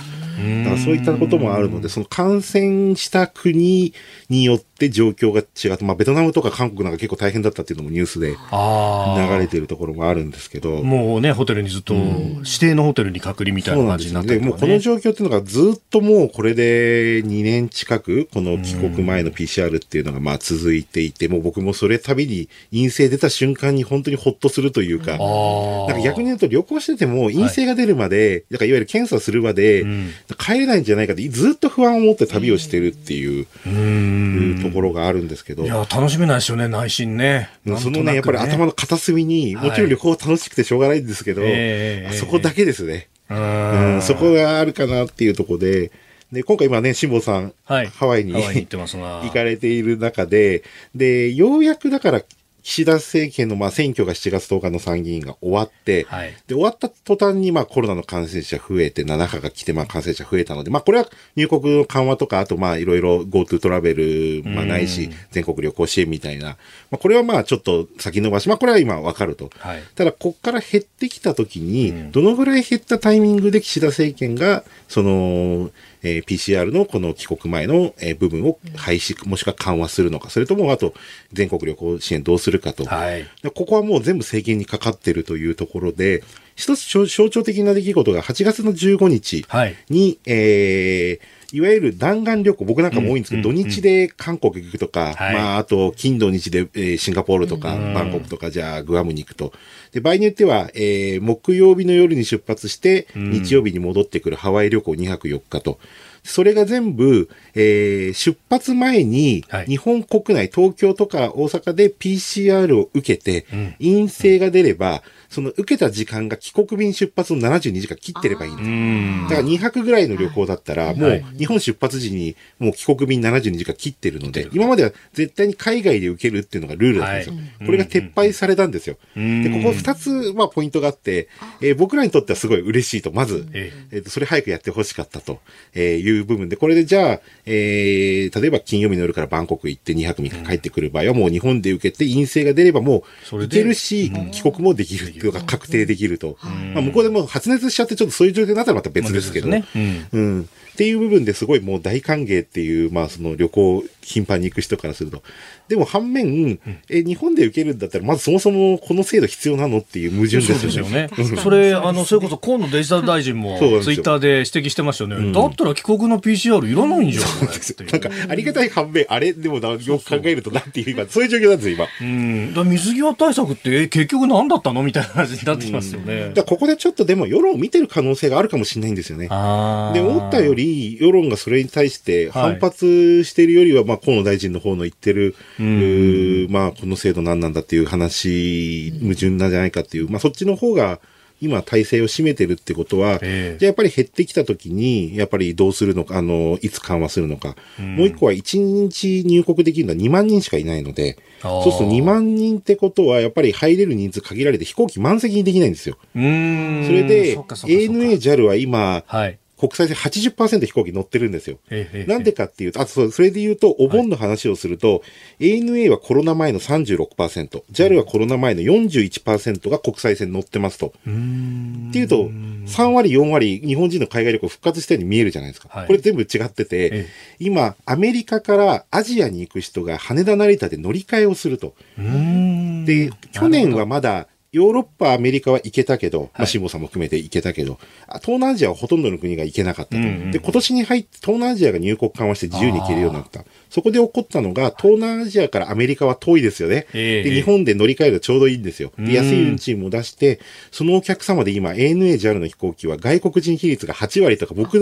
だからそういったこともあるので、その感染した国によって状況が違って、まあベトナムとか韓国なんか結構大変だったっていうのもニュースで流れてるところもあるんですけど。もうね、ホテルにずっと、指定のホテルに隔離みたいな感じになってる、ね、もうこの状況っていうのがずっともうこれで2年近く、この帰国前の PCR っていうのがまあ続いていて、もう僕もそれ度に陰性出た瞬間に本当にほっとするというか、なんか逆に言うと旅行してても陰性が出るまで、はい、だからいわゆる検査するまで、帰れないんじゃないかってずっと不安を持って旅をしてるっていう、ところがあるんですけど。いや、楽しめないですよね、内心ね。そのね、やっぱり頭の片隅に、もちろん旅行楽しくてしょうがないんですけど、はい、そこだけですね。うん、そこがあるかなっていうところで、で、今回今ね、辛坊さん、はい、ハワイに 行かれている中で、で、ようやくだから岸田政権のまあ選挙が7月10日の参議院が終わって、はい、で、終わった途端にまあコロナの感染者増えて、7波が来てまあ感染者増えたので、まあこれは入国の緩和とか、あとまあいろいろ GoTo トラベル、まあないし、全国旅行支援みたいな、まあこれはまあちょっと先延ばし、まあこれは今わかると。はい、ただ、こっから減ってきた時に、どのぐらい減ったタイミングで岸田政権が、その、えー、PCR のこの帰国前の、えー、部分を廃止、もしくは緩和するのか、それともあと全国旅行支援どうするかと。はい、ここはもう全部政権にかかっているというところで、一つ象徴的な出来事が8月の15日に、はい、えーいわゆる弾丸旅行、僕なんかも多いんですけど、土日で韓国行くとか、まあ、あと、金土日で、えー、シンガポールとか、バンコクとか、じゃあ、グアムに行くと。で、場合によっては、えー、木曜日の夜に出発して、日曜日に戻ってくるハワイ旅行2泊4日と。それが全部、えー、出発前に、日本国内、東京とか大阪で PCR を受けて、陰性が出れば、その受けた時間が帰国便出発の72時間切ってればいいんですだから2泊ぐらいの旅行だったら、もう日本出発時にもう帰国便72時間切ってるので、今までは絶対に海外で受けるっていうのがルールだったんですよ。これが撤廃されたんですよ。で、ここ2つ、まあ、ポイントがあって、えー、僕らにとってはすごい嬉しいと、まず、えー、とそれ早くやってほしかったという部分で、これでじゃあ、えー、例えば金曜日の夜からバンコク行って2泊3日帰ってくる場合は、もう日本で受けて陰性が出ればもう行けるし、帰国もできる。いうか確定できると。まあ、向こうでも発熱しちゃってちょっとそういう状況になったらまた別ですけど。ね、うん。っていう部分ですごいもう大歓迎っていう、まあその旅行頻繁に行く人からすると。でも反面、え、日本で受けるんだったら、まずそもそもこの制度必要なのっていう矛盾ですよね。それ、あの、それこそ河野デジタル大臣もツイッターで指摘してましたよね。うん、だったら帰国の PCR いらないんじゃん。なんか、ありがたい反面、あれ？でもよく考えるとなっていう今、そういう状況なんですよ、今。うん。だ水際対策って結局何だったの？みたいな話に。なってますよね。うん、だここでちょっとでも世論を見てる可能性があるかもしれないんですよね。で、思ったより世論がそれに対して反発しているよりは、はい、まあ河野大臣の方の言ってる、うん。まあ、この制度何なんだっていう話、矛盾なんじゃないかっていう、まあ、そっちの方が、今体制を占めてるってことは、えー、じゃあやっぱり減ってきたときに、やっぱりどうするのか、あの、いつ緩和するのか。うん、もう一個は1日入国できるのは2万人しかいないので、そうすると2万人ってことは、やっぱり入れる人数限られて飛行機満席にできないんですよ。それで、ANA、JAL は今、はい国際線80%飛行機乗ってるんですよ。なんでかっていうと、あとそれで言うと、お盆の話をすると、はい、ANA はコロナ前の36%、JAL はコロナ前の41%が国際線乗ってますと。っていうと、3割、4割、日本人の海外旅行復活したように見えるじゃないですか。はい、これ全部違ってて、今、アメリカからアジアに行く人が羽田成田で乗り換えをすると。で、去年はまだヨーロッパ、アメリカは行けたけど、まあ、辛坊さんも含めて行けたけど、東南アジアはほとんどの国が行けなかったと。うんうん、で、今年に入って東南アジアが入国緩和して自由に行けるようになった。そこで起こったのが、東南アジアからアメリカは遠いですよね。えー、で、日本で乗り換えるとちょうどいいんですよ。で、安い運賃も出して、そのお客様で今、ANA、JAL の飛行機は外国人比率が8割とか、僕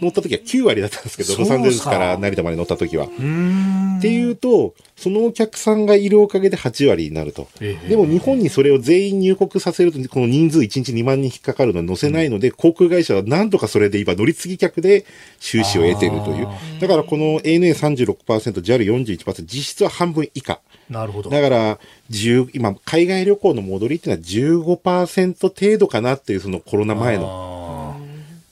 乗った時は9割だったんですけど、ロサンゼルスから成田まで乗った時は。っていうと、そのお客さんがいるおかげで8割になると。えー、でも日本にそれを全員入国させると、この人数1日2万人引っかかるのに乗せないので、航空会社はなんとかそれで今乗り継ぎ客で収支を得ているという。だからこの ANA36%、JAL41%、実質は半分以下。なるほど。だから、今、海外旅行の戻りっていうのは15%程度かなっていう、そのコロナ前の。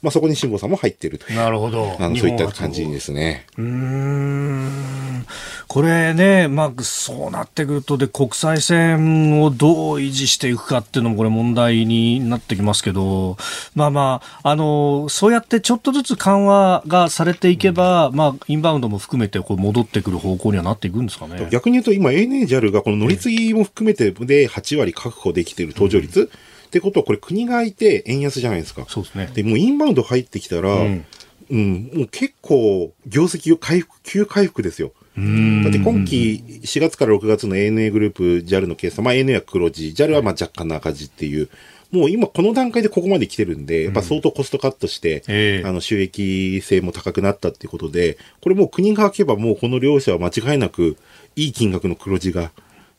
まあ、そこに辛坊さんも入ってるとなるほど。あのそういった感じですね。うん。これね、まあ、そうなってくると、で、国際線をどう維持していくかっていうのもこれ問題になってきますけど、まあまあ、あの、そうやってちょっとずつ緩和がされていけば、うん、まあ、インバウンドも含めてこう戻ってくる方向にはなっていくんですかね。逆に言うと、今、ANA、JAL がこの乗り継ぎも含めてで8割確保できている搭乗率、うんってことは、これ国がいて円安じゃないですか。そうですね。で、もうインバウンド入ってきたら、うん、うん、もう結構、業績回復、急回復ですよ。だって今期4月から6月の ANA グループ JAL の計算、まあ ANA は黒字、JAL はまあ若干の赤字っていう、もう今この段階でここまで来てるんで、やっぱ相当コストカットして、うん、あの収益性も高くなったっていうことで、これもう国が開けばもうこの両者は間違いなくいい金額の黒字が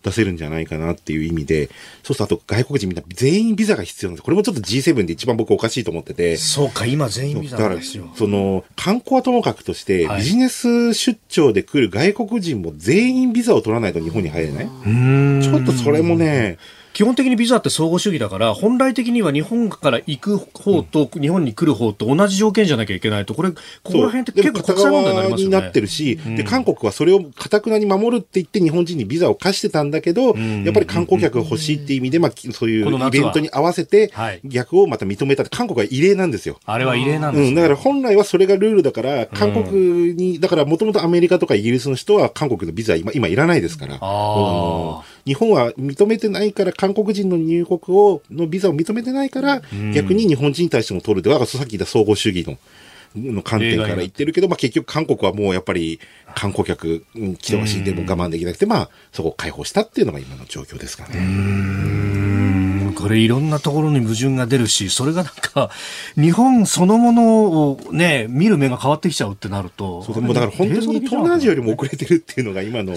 出せるんじゃないかなっていう意味で、そうするとあと外国人みんな全員ビザが必要なんです。これもちょっと G7 で一番僕おかしいと思ってて。そうか、今全員ビザなんですよ。その、観光はともかくとして、ビジネス出張で来る外国人も全員ビザを取らないと日本に入れない。ちょっとそれもね、基本的にビザって相互主義だから、本来的には日本から行く方と日本に来る方と同じ条件じゃなきゃいけないと、これ、ここら辺って結構国際問題になりますよね。になってるし、うん、で、韓国はそれをかたくなに守るって言って日本人にビザを貸してたんだけど、うん、やっぱり観光客が欲しいっていう意味で、まあ、そういうイベントに合わせて、逆をまた認めたって、韓国は異例なんですよ。あれは異例なんです、ね、うん、だから本来はそれがルールだから、韓国に、だからもともとアメリカとかイギリスの人は韓国のビザ今、今いらないですから。あ日本は認めてないから、韓国人の入国を、のビザを認めてないから、逆に日本人に対しても取るで、だからさっき言った総合主義の、の観点から言ってるけど、まあ結局韓国はもうやっぱり観光客来てほしいでも我慢できなくて、まあそこを解放したっていうのが今の状況ですかね。これいろんなところに矛盾が出るし、それがなんか、日本そのものをね、見る目が変わってきちゃうってなると。そう、もうだから本当に東南アジアよりも遅れてるっていうのが今の、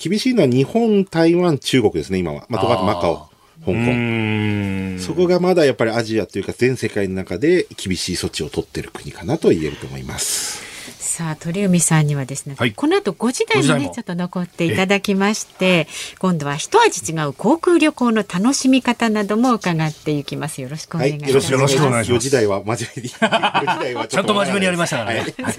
厳しいのは日本、台湾、中国ですね、今は。まあ、とかマカオ。香港。そこがまだやっぱりアジアというか全世界の中で厳しい措置を取ってる国かなと言えると思います。さあ鳥海さんにはですね、はい、この後5時台もねちょっと残っていただきまして今度は一味違う航空旅行の楽しみ方なども伺っていきます。よろしくお願いします、はい、よろしくお願いします。4時台は真面目にちゃんと真面目にやりましたからね、はい、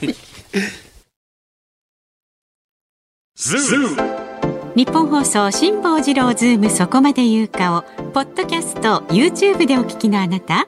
ニッポン放送辛坊治郎ズームそこまで言うかをポッドキャスト YouTube でお聞きのあなた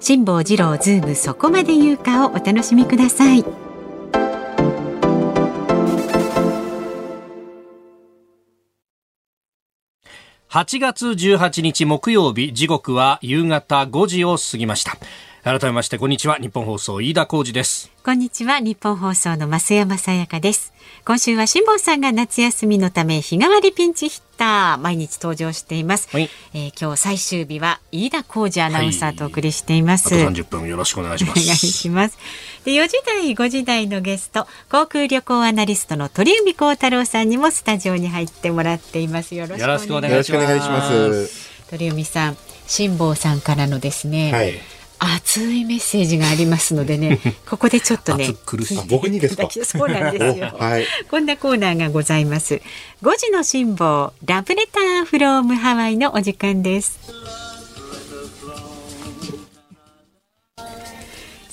辛坊治郎ズームそこまで言うかをお楽しみください。8月18日木曜日時刻は夕方5時を過ぎました。改めましてこんにちは。日本放送飯田浩二です。こんにちは。日本放送の増山さやかです今週は辛坊さんが夏休みのため日替わりピンチヒッター毎日登場しています、はい、えー、今日最終日は飯田浩二アナウンサーとお送りしています、はい、あと30分よろしくお願いします。お願いします。で4時台5時台のゲスト航空旅行アナリストの鳥海高太郎さんにもスタジオに入ってもらっています。よろしくお願いします。鳥海さん辛坊さんからのですね、はい熱いメッセージがありますのでね、ここでちょっとね、僕にですか？そうなんですよ。はい、こんなコーナーがございます。5時の辛抱ラブレターフロームハワイのお時間です。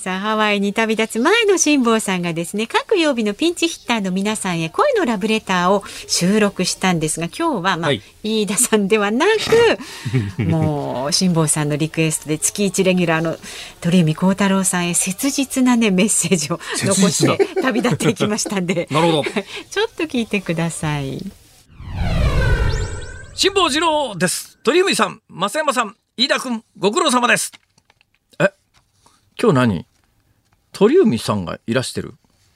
さあハワイに旅立つ前の辛坊さんがですね各曜日のピンチヒッターの皆さんへ恋のラブレターを収録したんですが今日は、まあ、はい、飯田さんではなく もう辛坊さんのリクエストで月一レギュラーの鳥海幸太郎さんへ切実なねメッセージを残して旅立っていきましたんで。なるほど。ちょっと聞いてください。辛坊治郎です。鳥海さん増山さん飯田君ご苦労様です。え？今日何？鳥海さんがいらしてる？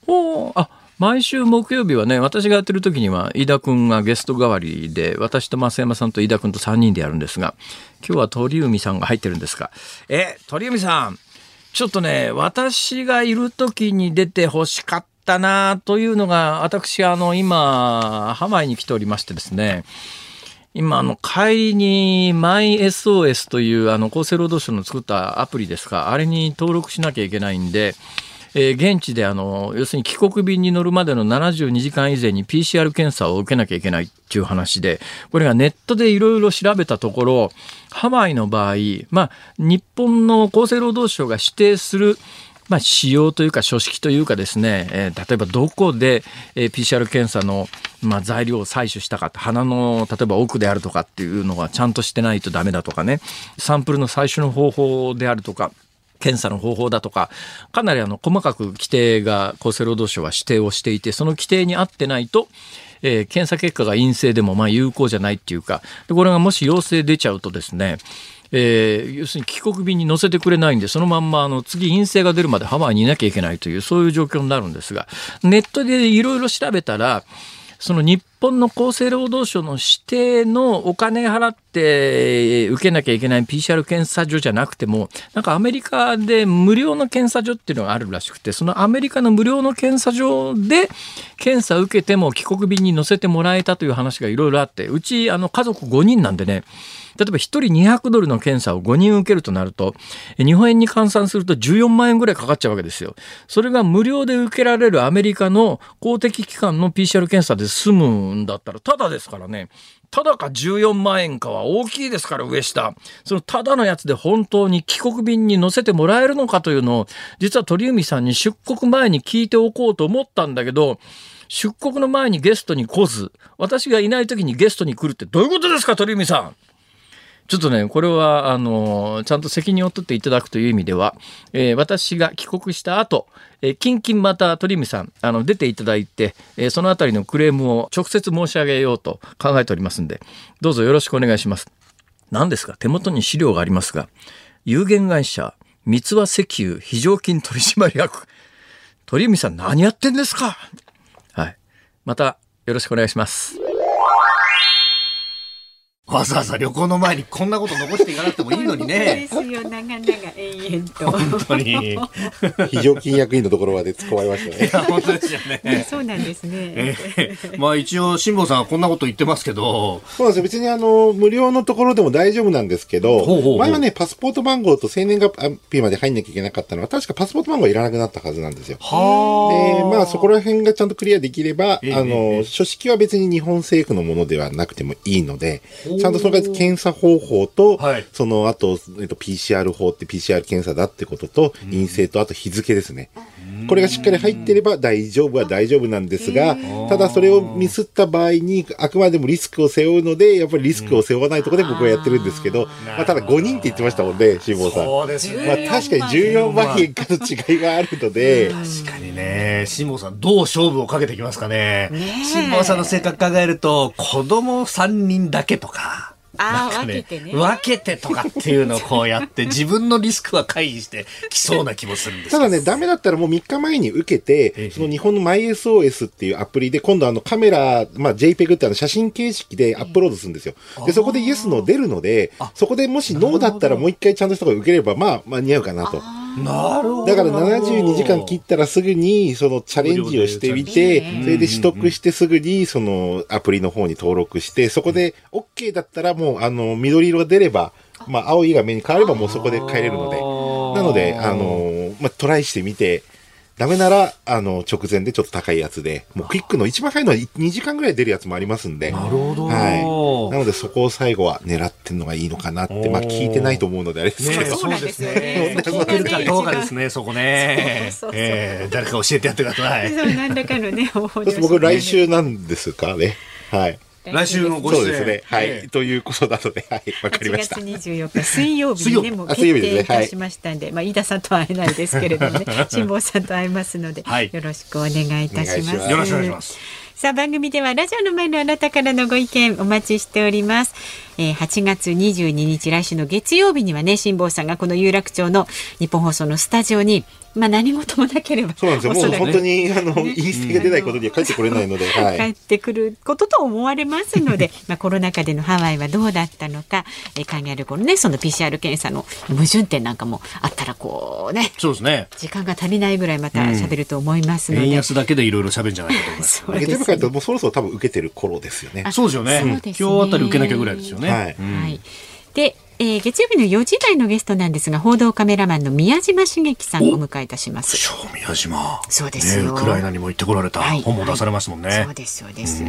おあ毎週木曜日はね私がやってる時には飯田君がゲスト代わりで私と増山さんと飯田君と3人でやるんですが今日は鳥海さんが入ってるんですがえ鳥海さんちょっとね私がいる時に出て欲しかったなというのが私あの今ハワイに来ておりましてですね今、あの、帰りに、マイ SOS という、あの、厚生労働省の作ったアプリですが、あれに登録しなきゃいけないんで、えー、現地であの要するに帰国便に乗るまでの72時間以前に PCR 検査を受けなきゃいけないっていう話でこれがネットでいろいろ調べたところハワイの場合、まあ、日本の厚生労働省が指定するまあ、仕様というか書式というかですね、えー、例えばどこで、えー、PCR 検査の、まあ、材料を採取したか鼻の例えば奥であるとかっていうのがちゃんとしてないとダメだとかね。サンプルの採取の方法であるとか検査の方法だとかかなりあの細かく規定が厚生労働省は指定をしていてその規定に合ってないとえー、検査結果が陰性でもまあ有効じゃないっていうか。でこれがもし陽性出ちゃうとですねえー、要するに帰国便に乗せてくれないんで、そのまんまあの次陰性が出るまでハワイにいなきゃいけないという、そういう状況になるんですが、ネットでいろいろ調べたら、その日本の厚生労働省の指定のお金払って受けなきゃいけない PCR 検査所じゃなくても、なんかアメリカで無料の検査所っていうのがあるらしくて、そのアメリカの無料の検査所で検査受けても帰国便に乗せてもらえたという話がいろいろあって、うちあの家族5人なんでね、例えば1人200ドルの検査を5人受けるとなると、日本円に換算すると14万円ぐらいかかっちゃうわけですよ。それが無料で受けられるアメリカの公的機関の PCR 検査で済むんだったら、ただですからね。ただか14万円かは大きいですから上下。そのただのやつで本当に帰国便に乗せてもらえるのかというのを、実は鳥海さんに出国前に聞いておこうと思ったんだけど、出国の前にゲストに来ず、私がいない時にゲストに来るってどういうことですか、鳥海さん。ちょっとね、これは、あの、ちゃんと責任を取っていただくという意味では、えー、私が帰国した後、えー、キンキンまた鳥海さん、あの、出ていただいて、えー、そのあたりのクレームを直接申し上げようと考えておりますんで、どうぞよろしくお願いします。何ですか？手元に資料がありますが、有限会社、三和石油非常勤取締役、鳥海さん何やってんですか？はい。また、よろしくお願いします。わざわざ旅行の前にこんなこと残していかなくてもいいのにね。ですよ、長々延々と。本当に。非常勤役員のところまで突っ込まれましたね。いや、本当ですよね。そうなんですね。えー、まあ一応、辛坊さんはこんなこと言ってますけど。そうなんですよ。別にあの、無料のところでも大丈夫なんですけど、ほうほうほう前はね、パスポート番号と生年月日まで入んなきゃいけなかったのは、確かパスポート番号いらなくなったはずなんですよ。はで、まあそこら辺がちゃんとクリアできれば、えー、あの、書式は別に日本政府のものではなくてもいいので、ちゃんとその検査方法と、はい、その後、えっと、PCR 法って PCR 検査だってことと、陰性と、あと日付ですね。これがしっかり入ってれば大丈夫は大丈夫なんですが、ただそれをミスった場合に、あくまでもリスクを背負うので、やっぱりリスクを背負わないところで僕はやってるんですけど、まあ、ただ5人って言ってましたもんね、辛坊さん。そうですね。まあ確かに14万円かの違いがあるので。確かにね、辛坊さんどう勝負をかけてきますかね。辛坊さんの性格考えると、子供3人だけとか。ああ、なんか分けてね。分けてとかっていうのをこうやって、自分のリスクは回避してきそうな気もするんですただね、ダメだったらもう3日前に受けて、えその日本の MySOS っていうアプリで、今度あのカメラ、まあ JPEG ってあの写真形式でアップロードするんですよ。で、そこで Yes の出るので、そこでもしノーだったらもう一回ちゃんとしたところ受ければ、まあ間に合うかなと。なるほど。だから72時間切ったらすぐにそのチャレンジをしてみて、それで取得してすぐにそのアプリの方に登録して、そこで OK だったらもうあの緑色が出れば、まあ青い画面に変わればもうそこで変えれるので、なので、あの、まあトライしてみて、ダメなら、あの、直前でちょっと高いやつで、もうクイックの一番早いのは2時間ぐらい出るやつもありますんで、なるほど。はい。なのでそこを最後は狙ってんのがいいのかなって、まあ聞いてないと思うのであれですけねど。そうですよね。聞いてるかどうかですね、そこね。そうそうそう。えー誰か教えてやってください。そう、何らかのね、方法そう。すると僕来週なんですかね。はい。来週のご出演そうですね。はい。ええということなので、はい。わかり8ました月。24日水曜日にねもうあ決定いたしましたんで、まあ飯田さんとは会えないですけれどもね 辛坊さんと会えますので、はいよろしくお願いいたしますよろしくお願いします。さあ番組ではラジオの前のあなたからのご意見お待ちしております、えー、8月22日来週の月曜日にはね辛坊さんがこの有楽町の日本放送のスタジオにまあ何事もなければそうなんですよ。もう本当に、あの、言い捨てが出ないことには帰ってこれないので、は帰っい。てくることと思われますので、まあコロナ禍でのハワイはどうだったのか、えー、考えるこのね、その PCR 検査の矛盾点なんかもあったらこうね、そうですね。時間が足りないぐらいまた喋ると思いますので。円安だけでいろいろ喋るんじゃないかと思います。そうです月曜日からともうそろそろ多分受けてる頃ですよね。あそうですよね。今日あたり受けなきゃぐらいですよね。はいうんはい。で、えー月曜日の4時台のゲストなんですが、報道カメラマンの宮島茂樹さんをお迎えいたします。正宮嶋。そうですよねウクライナにも行ってこられたはい本も出されますもんね。そうですそうです。え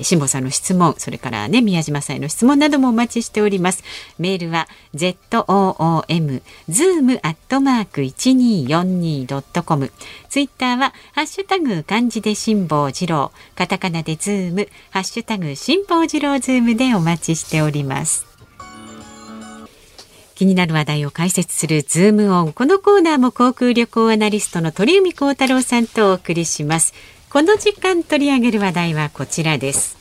ー辛坊さんの質問、それからね宮嶋さんへの質問などもお待ちしております。メールは z o o m zoom アットマーク一二四二ドットコム。ツイッターはハッシュタグ漢字で辛坊治郎、カタカナでズーム、ハッシュタグ辛坊治郎ズームでお待ちしております。気になる話題を解説するズームオン。このコーナーも航空旅行アナリストの鳥海高太郎さんとお送りします。この時間取り上げる話題はこちらです。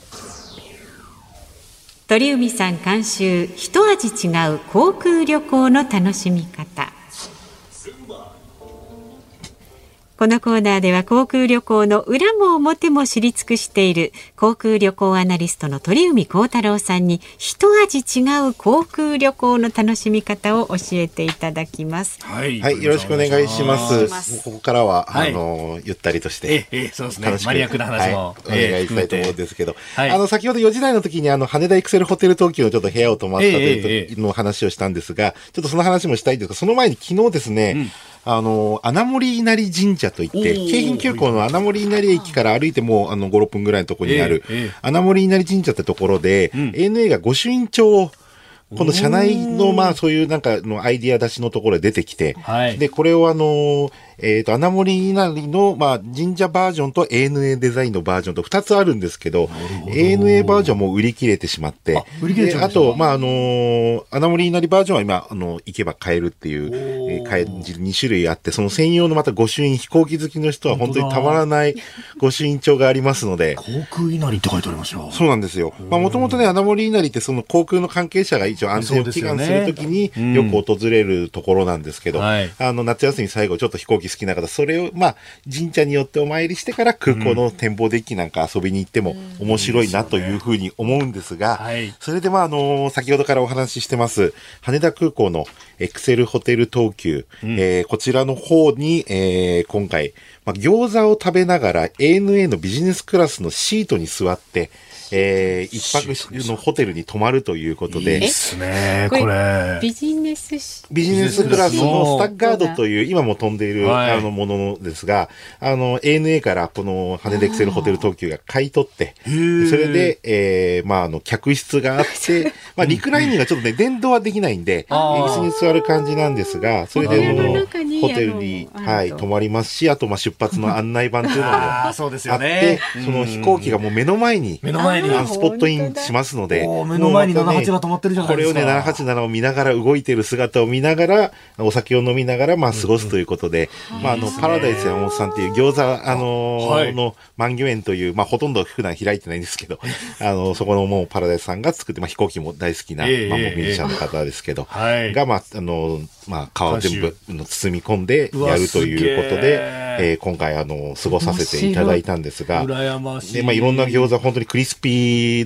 鳥海さん監修、一味違う航空旅行の楽しみ方。このコーナーでは航空旅行の裏も表も知り尽くしている航空旅行アナリストの鳥海高太郎さんに一味違う航空旅行の楽しみ方を教えていただきます。はいはい。よろしくお願いしまお願いしますす。ここからは、あはいの、ゆったりとして。ええ、ええそうですね楽。しくマニアックな話も。はい、お願いしたいと思うんですけど、はいあの、先ほど4時台の時にあの、羽田エクセルホテル東京のちょっと部屋を泊まったというの話をしたんですが、ちょっとその話もしたいんですが、その前に昨日ですね、あの、穴守稲荷神社といって、京浜急行の穴守稲荷駅から歩いてもう、あの、5、6分ぐらいのところにある穴守稲荷神社ってところで、ANA が御朱印帳を、この社内の、まあ、そういうなんかのアイディア出しのところで出てきて、はい。で、これをあの、えっ、と、穴守稲荷の、まあ、神社バージョンと ANA デザインのバージョンと2つあるんですけど、ANA バージョンも売り切れてしまって、あ売り切れちゃあと、まあ、あのー穴守稲荷バージョンは今、あの、行けば買えるっていう、えー買える2種類あって、その専用のまた御朱印、飛行機好きの人は本当にたまらない御朱印帳がありますので、航空稲荷って書いてありますよ。そうなんですよ。まあもともとね、穴守稲荷ってその航空の関係者が一応安全を祈願するときにうんよく訪れるところなんですけど、はい。あの夏休み最後ちょっと飛行機好きな方、それをまあ神社によってお参りしてから空港の展望デッキなんか遊びに行っても面白いなというふうに思うんですが、はい。それでまああの先ほどからお話ししてます羽田空港のエクセルホテル東急、えーこちらの方に、えー今回、まあ、餃子を食べながら ANA のビジネスクラスのシートに座って、えー一泊のホテルに泊まるということいいでっ、すね、これ。ビジネスしビジネスクラスのスタッガードという、今も飛んでいる、はい。あのものですが、あの、ANA からこの羽田エクセルホテル東急が買い取って、ー。それで、えー、まあ、あの、客室があって、まあ、リクライニングがちょっとね、電動はできないんで、椅子に座る感じなんですが、それで、ホテルに、はい、泊まりますし、あと、まあ、出発の案内板というのも ああ、そうですよあってね。、その飛行機がもう目の前に、目の前に。スポットインしますので、目の前にもうまたね78が止まってるじゃないですか。これをね、787を見ながら、動いてる姿を見ながら、お酒を飲みながら、まあ、過ごすということで、まあ、あの、パラダイス山本さんっていう餃子、あのーはい。の、万魚園という、まあ、ほとんど普段開いてないんですけど、あの、そこのもうパラダイスさんが作って、まあ、飛行機も大好きな、ええまあ、もうミュージシャンの方ですけど、はい。が、まあ、あの、まあ、皮全部の包み込んでやるということで、え。えー今回、あの、過ごさせていただいたんですが、羨ましい。で、まあ、いろんな餃子、本当にクリスピー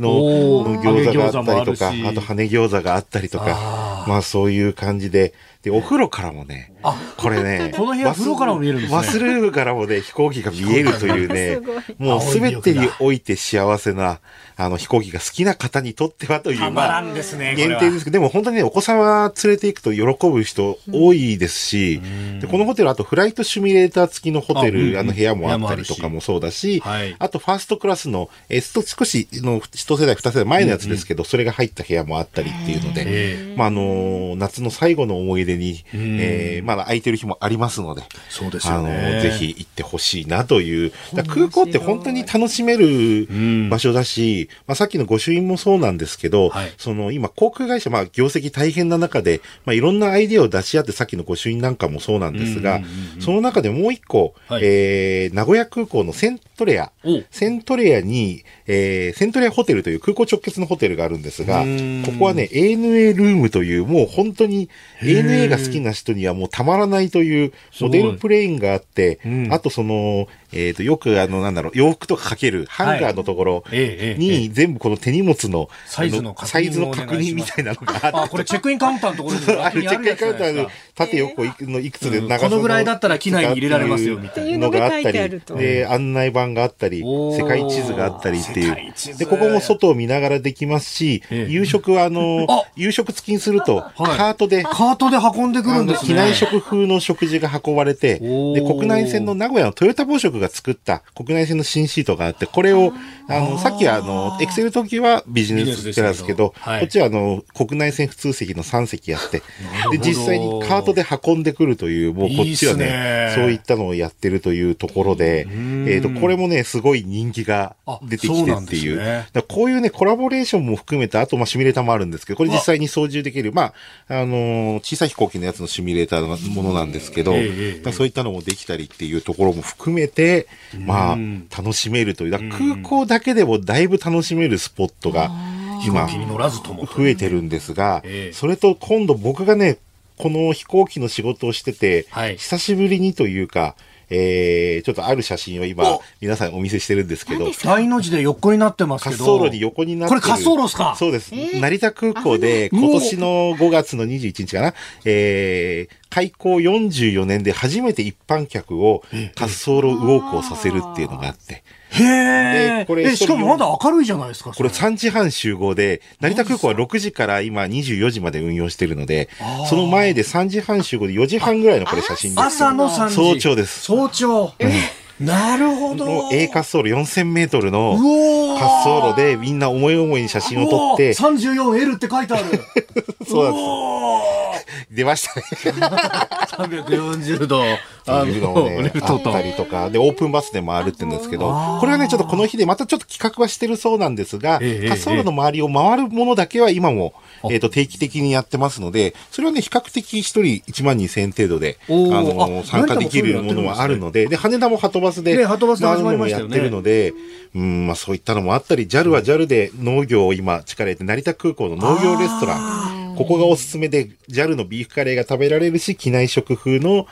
のおー。餃子があったりとか、し。あと羽餃子があったりとか、まあ、そういう感じで、で、お風呂からもね、これね、この部屋風呂からも見えるんですね。バスルームからもね、飛行機が見えるというね もうすべてにおいて幸せな、あの、飛行機が好きな方にとってはという、たまあ、限定ですけど、でも本当にね、お子様連れて行くと喜ぶ人多いですし、でこのホテル、あとフライトシミュレーター付きのホテル、あの部屋もあったりとかもそうだし、はいあとファーストクラスの、えっと、少しの一世代、二世代前のやつですけど、それが入った部屋もあったりっていうので、えまあ、あの、夏の最後の思い出に、えーまだ空いてる日もありますので、そうですあの、よね。ぜひ行ってほしいなという。空港って本当に楽しめる場所だし、まあさっきの御朱印もそうなんですけど、はい。その今航空会社、まあ業績大変な中で、まあいろんなアイデアを出し合ってさっきの御朱印なんかもそうなんですが、その中でもう一個、はい。えー、名古屋空港のセントレア。お、セントレアに、えー、セントレアホテルという空港直結のホテルがあるんですが、うん。ここはね、ANA ルームという、もう本当に ANA が好きな人にはもうたまらないというモデルプレインがあって、うん。あとその、えっ、と、よくあの、なんだろう、洋服とかかけるハンガーのところに全部この手荷物の、サイズの確認をあサイズの確認みたいなのがあっ これチェックインカウンターのところにあるチェックインカウンターのの縦横いくのいくつで長さこのぐらいだったら機内に入れられますよみたいなのがあったり。で案内板があったり世界地図があったりっていう。でここも外を見ながらできますしええ。夕食はあのあ。夕食付きにするとカートでカートで運んでくるんですね。機内食風の食事が運ばれて、で、国内線の名古屋のトヨタ紡織が作った国内線の新シートがあって、これを、あの、さっきはあの、エクセル時はビジネスクラスですけど、はい。こっちはあの、国内線普通席の3席やって、で、実際にカートで運んでくるという、もうこっちはいいっすねね、そういったのをやってるというところで、えっと、これもね、すごい人気が出てきてっていう。うね。こういうね、コラボレーションも含めて、あと、まあ、シミュレーターもあるんですけど、これ実際に操縦できる、まあ、あのー小さい飛行機のやつのシミュレーターのものなんですけど、そういったのもできたりっていうところも含めて、まあ、楽しめるという。だ空港だけでもだいぶ楽しめるスポットが、今、気に乗らずとも。増えてるんですが、ええそれと今度僕がね、この飛行機の仕事をしてて、はい久しぶりにというか、えー、ちょっとある写真を今お、皆さんお見せしてるんですけど、大の字で横になってますけ滑ど。走路に横になってる。これ滑走路っすか？そうです。成田空港で今年の5月の21日かな、えー、開港44年で初めて一般客を滑走路ウォークをさせるっていうのがあって、へえ。でこれえ、しかもまだ明るいじゃないですか。これそれ3時半集合で、成田空港は6時から今24時まで運用してるので、その前で3時半集合で4時半ぐらいのこれ写真です。朝の3時。早朝です。早朝。なるほど。もう A 滑走路4000メートルの滑走路でみんな思い思いに写真を撮って、34L って書いてある。そうなんです。出ましたね。340度。あの、ね、あった。りとか、で、オープンバスで回るって言うんですけど、これはね、ちょっとこの日でまたちょっと企画はしてるそうなんですが、ええ滑走路の周りを回るものだけは今も、えっ、と、定期的にやってますので、それはね、比較的一人1万2000円程度で、あの、あ参加できるものはあるので、で、羽田もハトバスで、ねハトバスで始まりましたよね。やってるので、うん、まあそういったのもあったり、JAL は JAL で農業を今力入れて、成田空港の農業レストラン、ここがおすすめで、JAL のビーフカレーが食べられるし、機内食風のも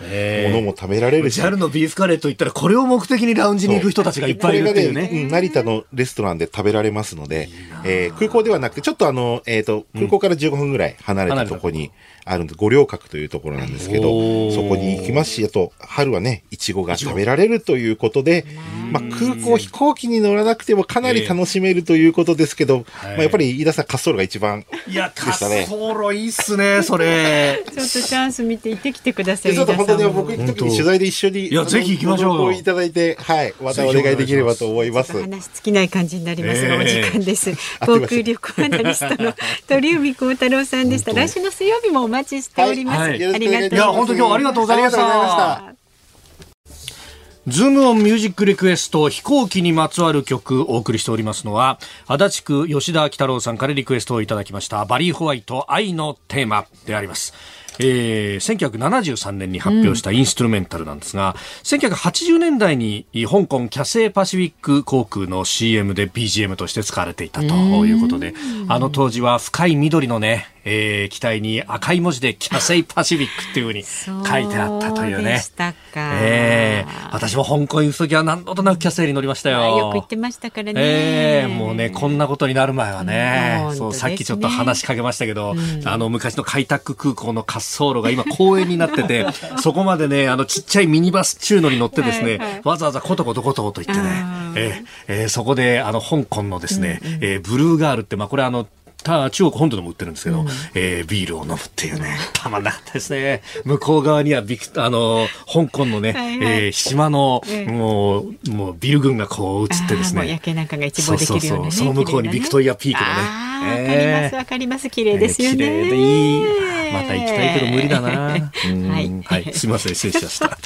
のも食べられるし、JAL のビーフカレーといったら、これを目的にラウンジに行く人たちがいっぱいいるっていうね。うん成田のレストランで食べられますので、えー空港ではなくて、ちょっとあの、えっ、と、空港から15分ぐらい離れたとこにあるんで、五稜郭というところなんですけどそこに行きますし、あと、春はね、いちごが食べられるということで、まあ、空港、飛行機に乗らなくてもかなり楽しめるということですけど、まあ、やっぱり飯田さん、滑走路が一番、いや、でしたね。滑走路いいっすね、それ。ちょっとチャンス見て行ってきてください。でちょっと本当に僕行く時に取材で一緒に、いやぜひ行きましょう。いただいて、はい、またお願いできればと思います。話尽きない感じになりますが、ええお時間です。あ航空旅行アナリストの鳥海幸太郎さんでした。来週の水曜日もお待ちしております。はいありがとうございます。いや本当今日ありがとうございました。ズームオンミュージックリクエスト飛行機にまつわる曲お送りしておりますのは足立区吉田明太郎さんからリクエストをいただきましたバリー・ホワイト愛のテーマであります。えー、1973年に発表したインストゥルメンタルなんですが、うん、1980年代に香港キャセイパシフィック航空の CM で BGM として使われていたということで、あの当時は深い緑のね、えー、機体に赤い文字でキャセイパシフィックっていうふうに書いてあったというね。うえー、私も香港行くときは何度となくキャセイに乗りましたよ。よく行ってましたからね。えー、もうね、こんなことになる前はね、うん、そう、さっきちょっと話しかけましたけど、うん、あの、昔の開拓空港の滑走路が今 公園になってて、そこまでね、あの、ちっちゃいミニバス中のに乗ってですね、はいはい、わざわざコトコトコトコト行ってね、えー、えー、そこで、あの、香港のですね、うんうん、えー、ブルーガールって、まあ、これあの、た中国本土でも売ってるんですけど、うん、えー、ビールを飲むっていうね、たまんなかったですね。向こう側にはビク、あの、香港のね、はえー、島の、もう、もうビル群がこう映ってですね。夜景なんかが一望できるような、ね、その向こうにビクトリアピークのね。わ、かりますわかります。綺麗ですよね、えー、綺麗でいい。また行きたいけど無理だな。はい、はい、すみません失礼しました。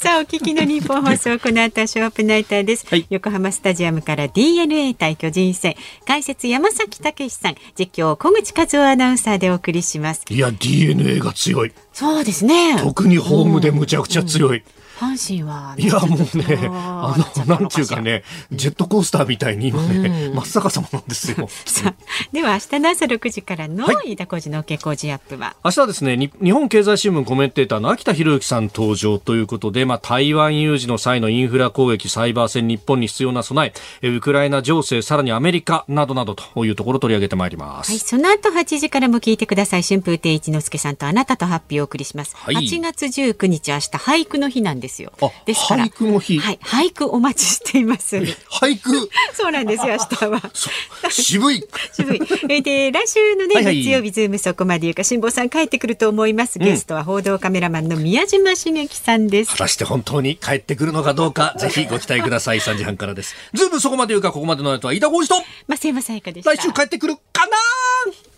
さあお聞きの日本放送この後ショープナイターです、はい、横浜スタジアムから DNA 対巨人戦。解説山崎武さん実況小口和夫アナウンサーでお送りします。いや DNA が強い。そうですね。特にホームでむちゃくちゃ強い、うん阪神は、いや、もうね、あの、なんていうかね、ジェットコースターみたいに今ね、真っ逆さまなんですよ。では、明日の朝6時からの飯田浩司の OK 工事アップは、明日はですね、日本経済新聞コメンテーターの秋田博之さん登場ということで、まあ、台湾有事の際のインフラ攻撃、サイバー戦、日本に必要な備え、ウクライナ情勢、さらにアメリカなどなどというところを取り上げてまいります。はい、その後8時からも聞いてください。春風亭一之輔さんとあなたとハッピーをお送りします。はい、8月19日、明日俳句の日なんですよ。ですから俳句の日、はい、俳句お待ちしています。俳句？そうなんですよ明日は。渋い。渋い。えで来週のね、はいはい、月曜日ズームそこまで言うか辛坊さん帰ってくると思います、ゲストは報道カメラマンの宮嶋茂樹さんです。果たして本当に帰ってくるのかどうかぜひご期待ください。3時半からです。ズームそこまで言うかここまでの後は飯田浩司と増山さやかで来週帰ってくるかな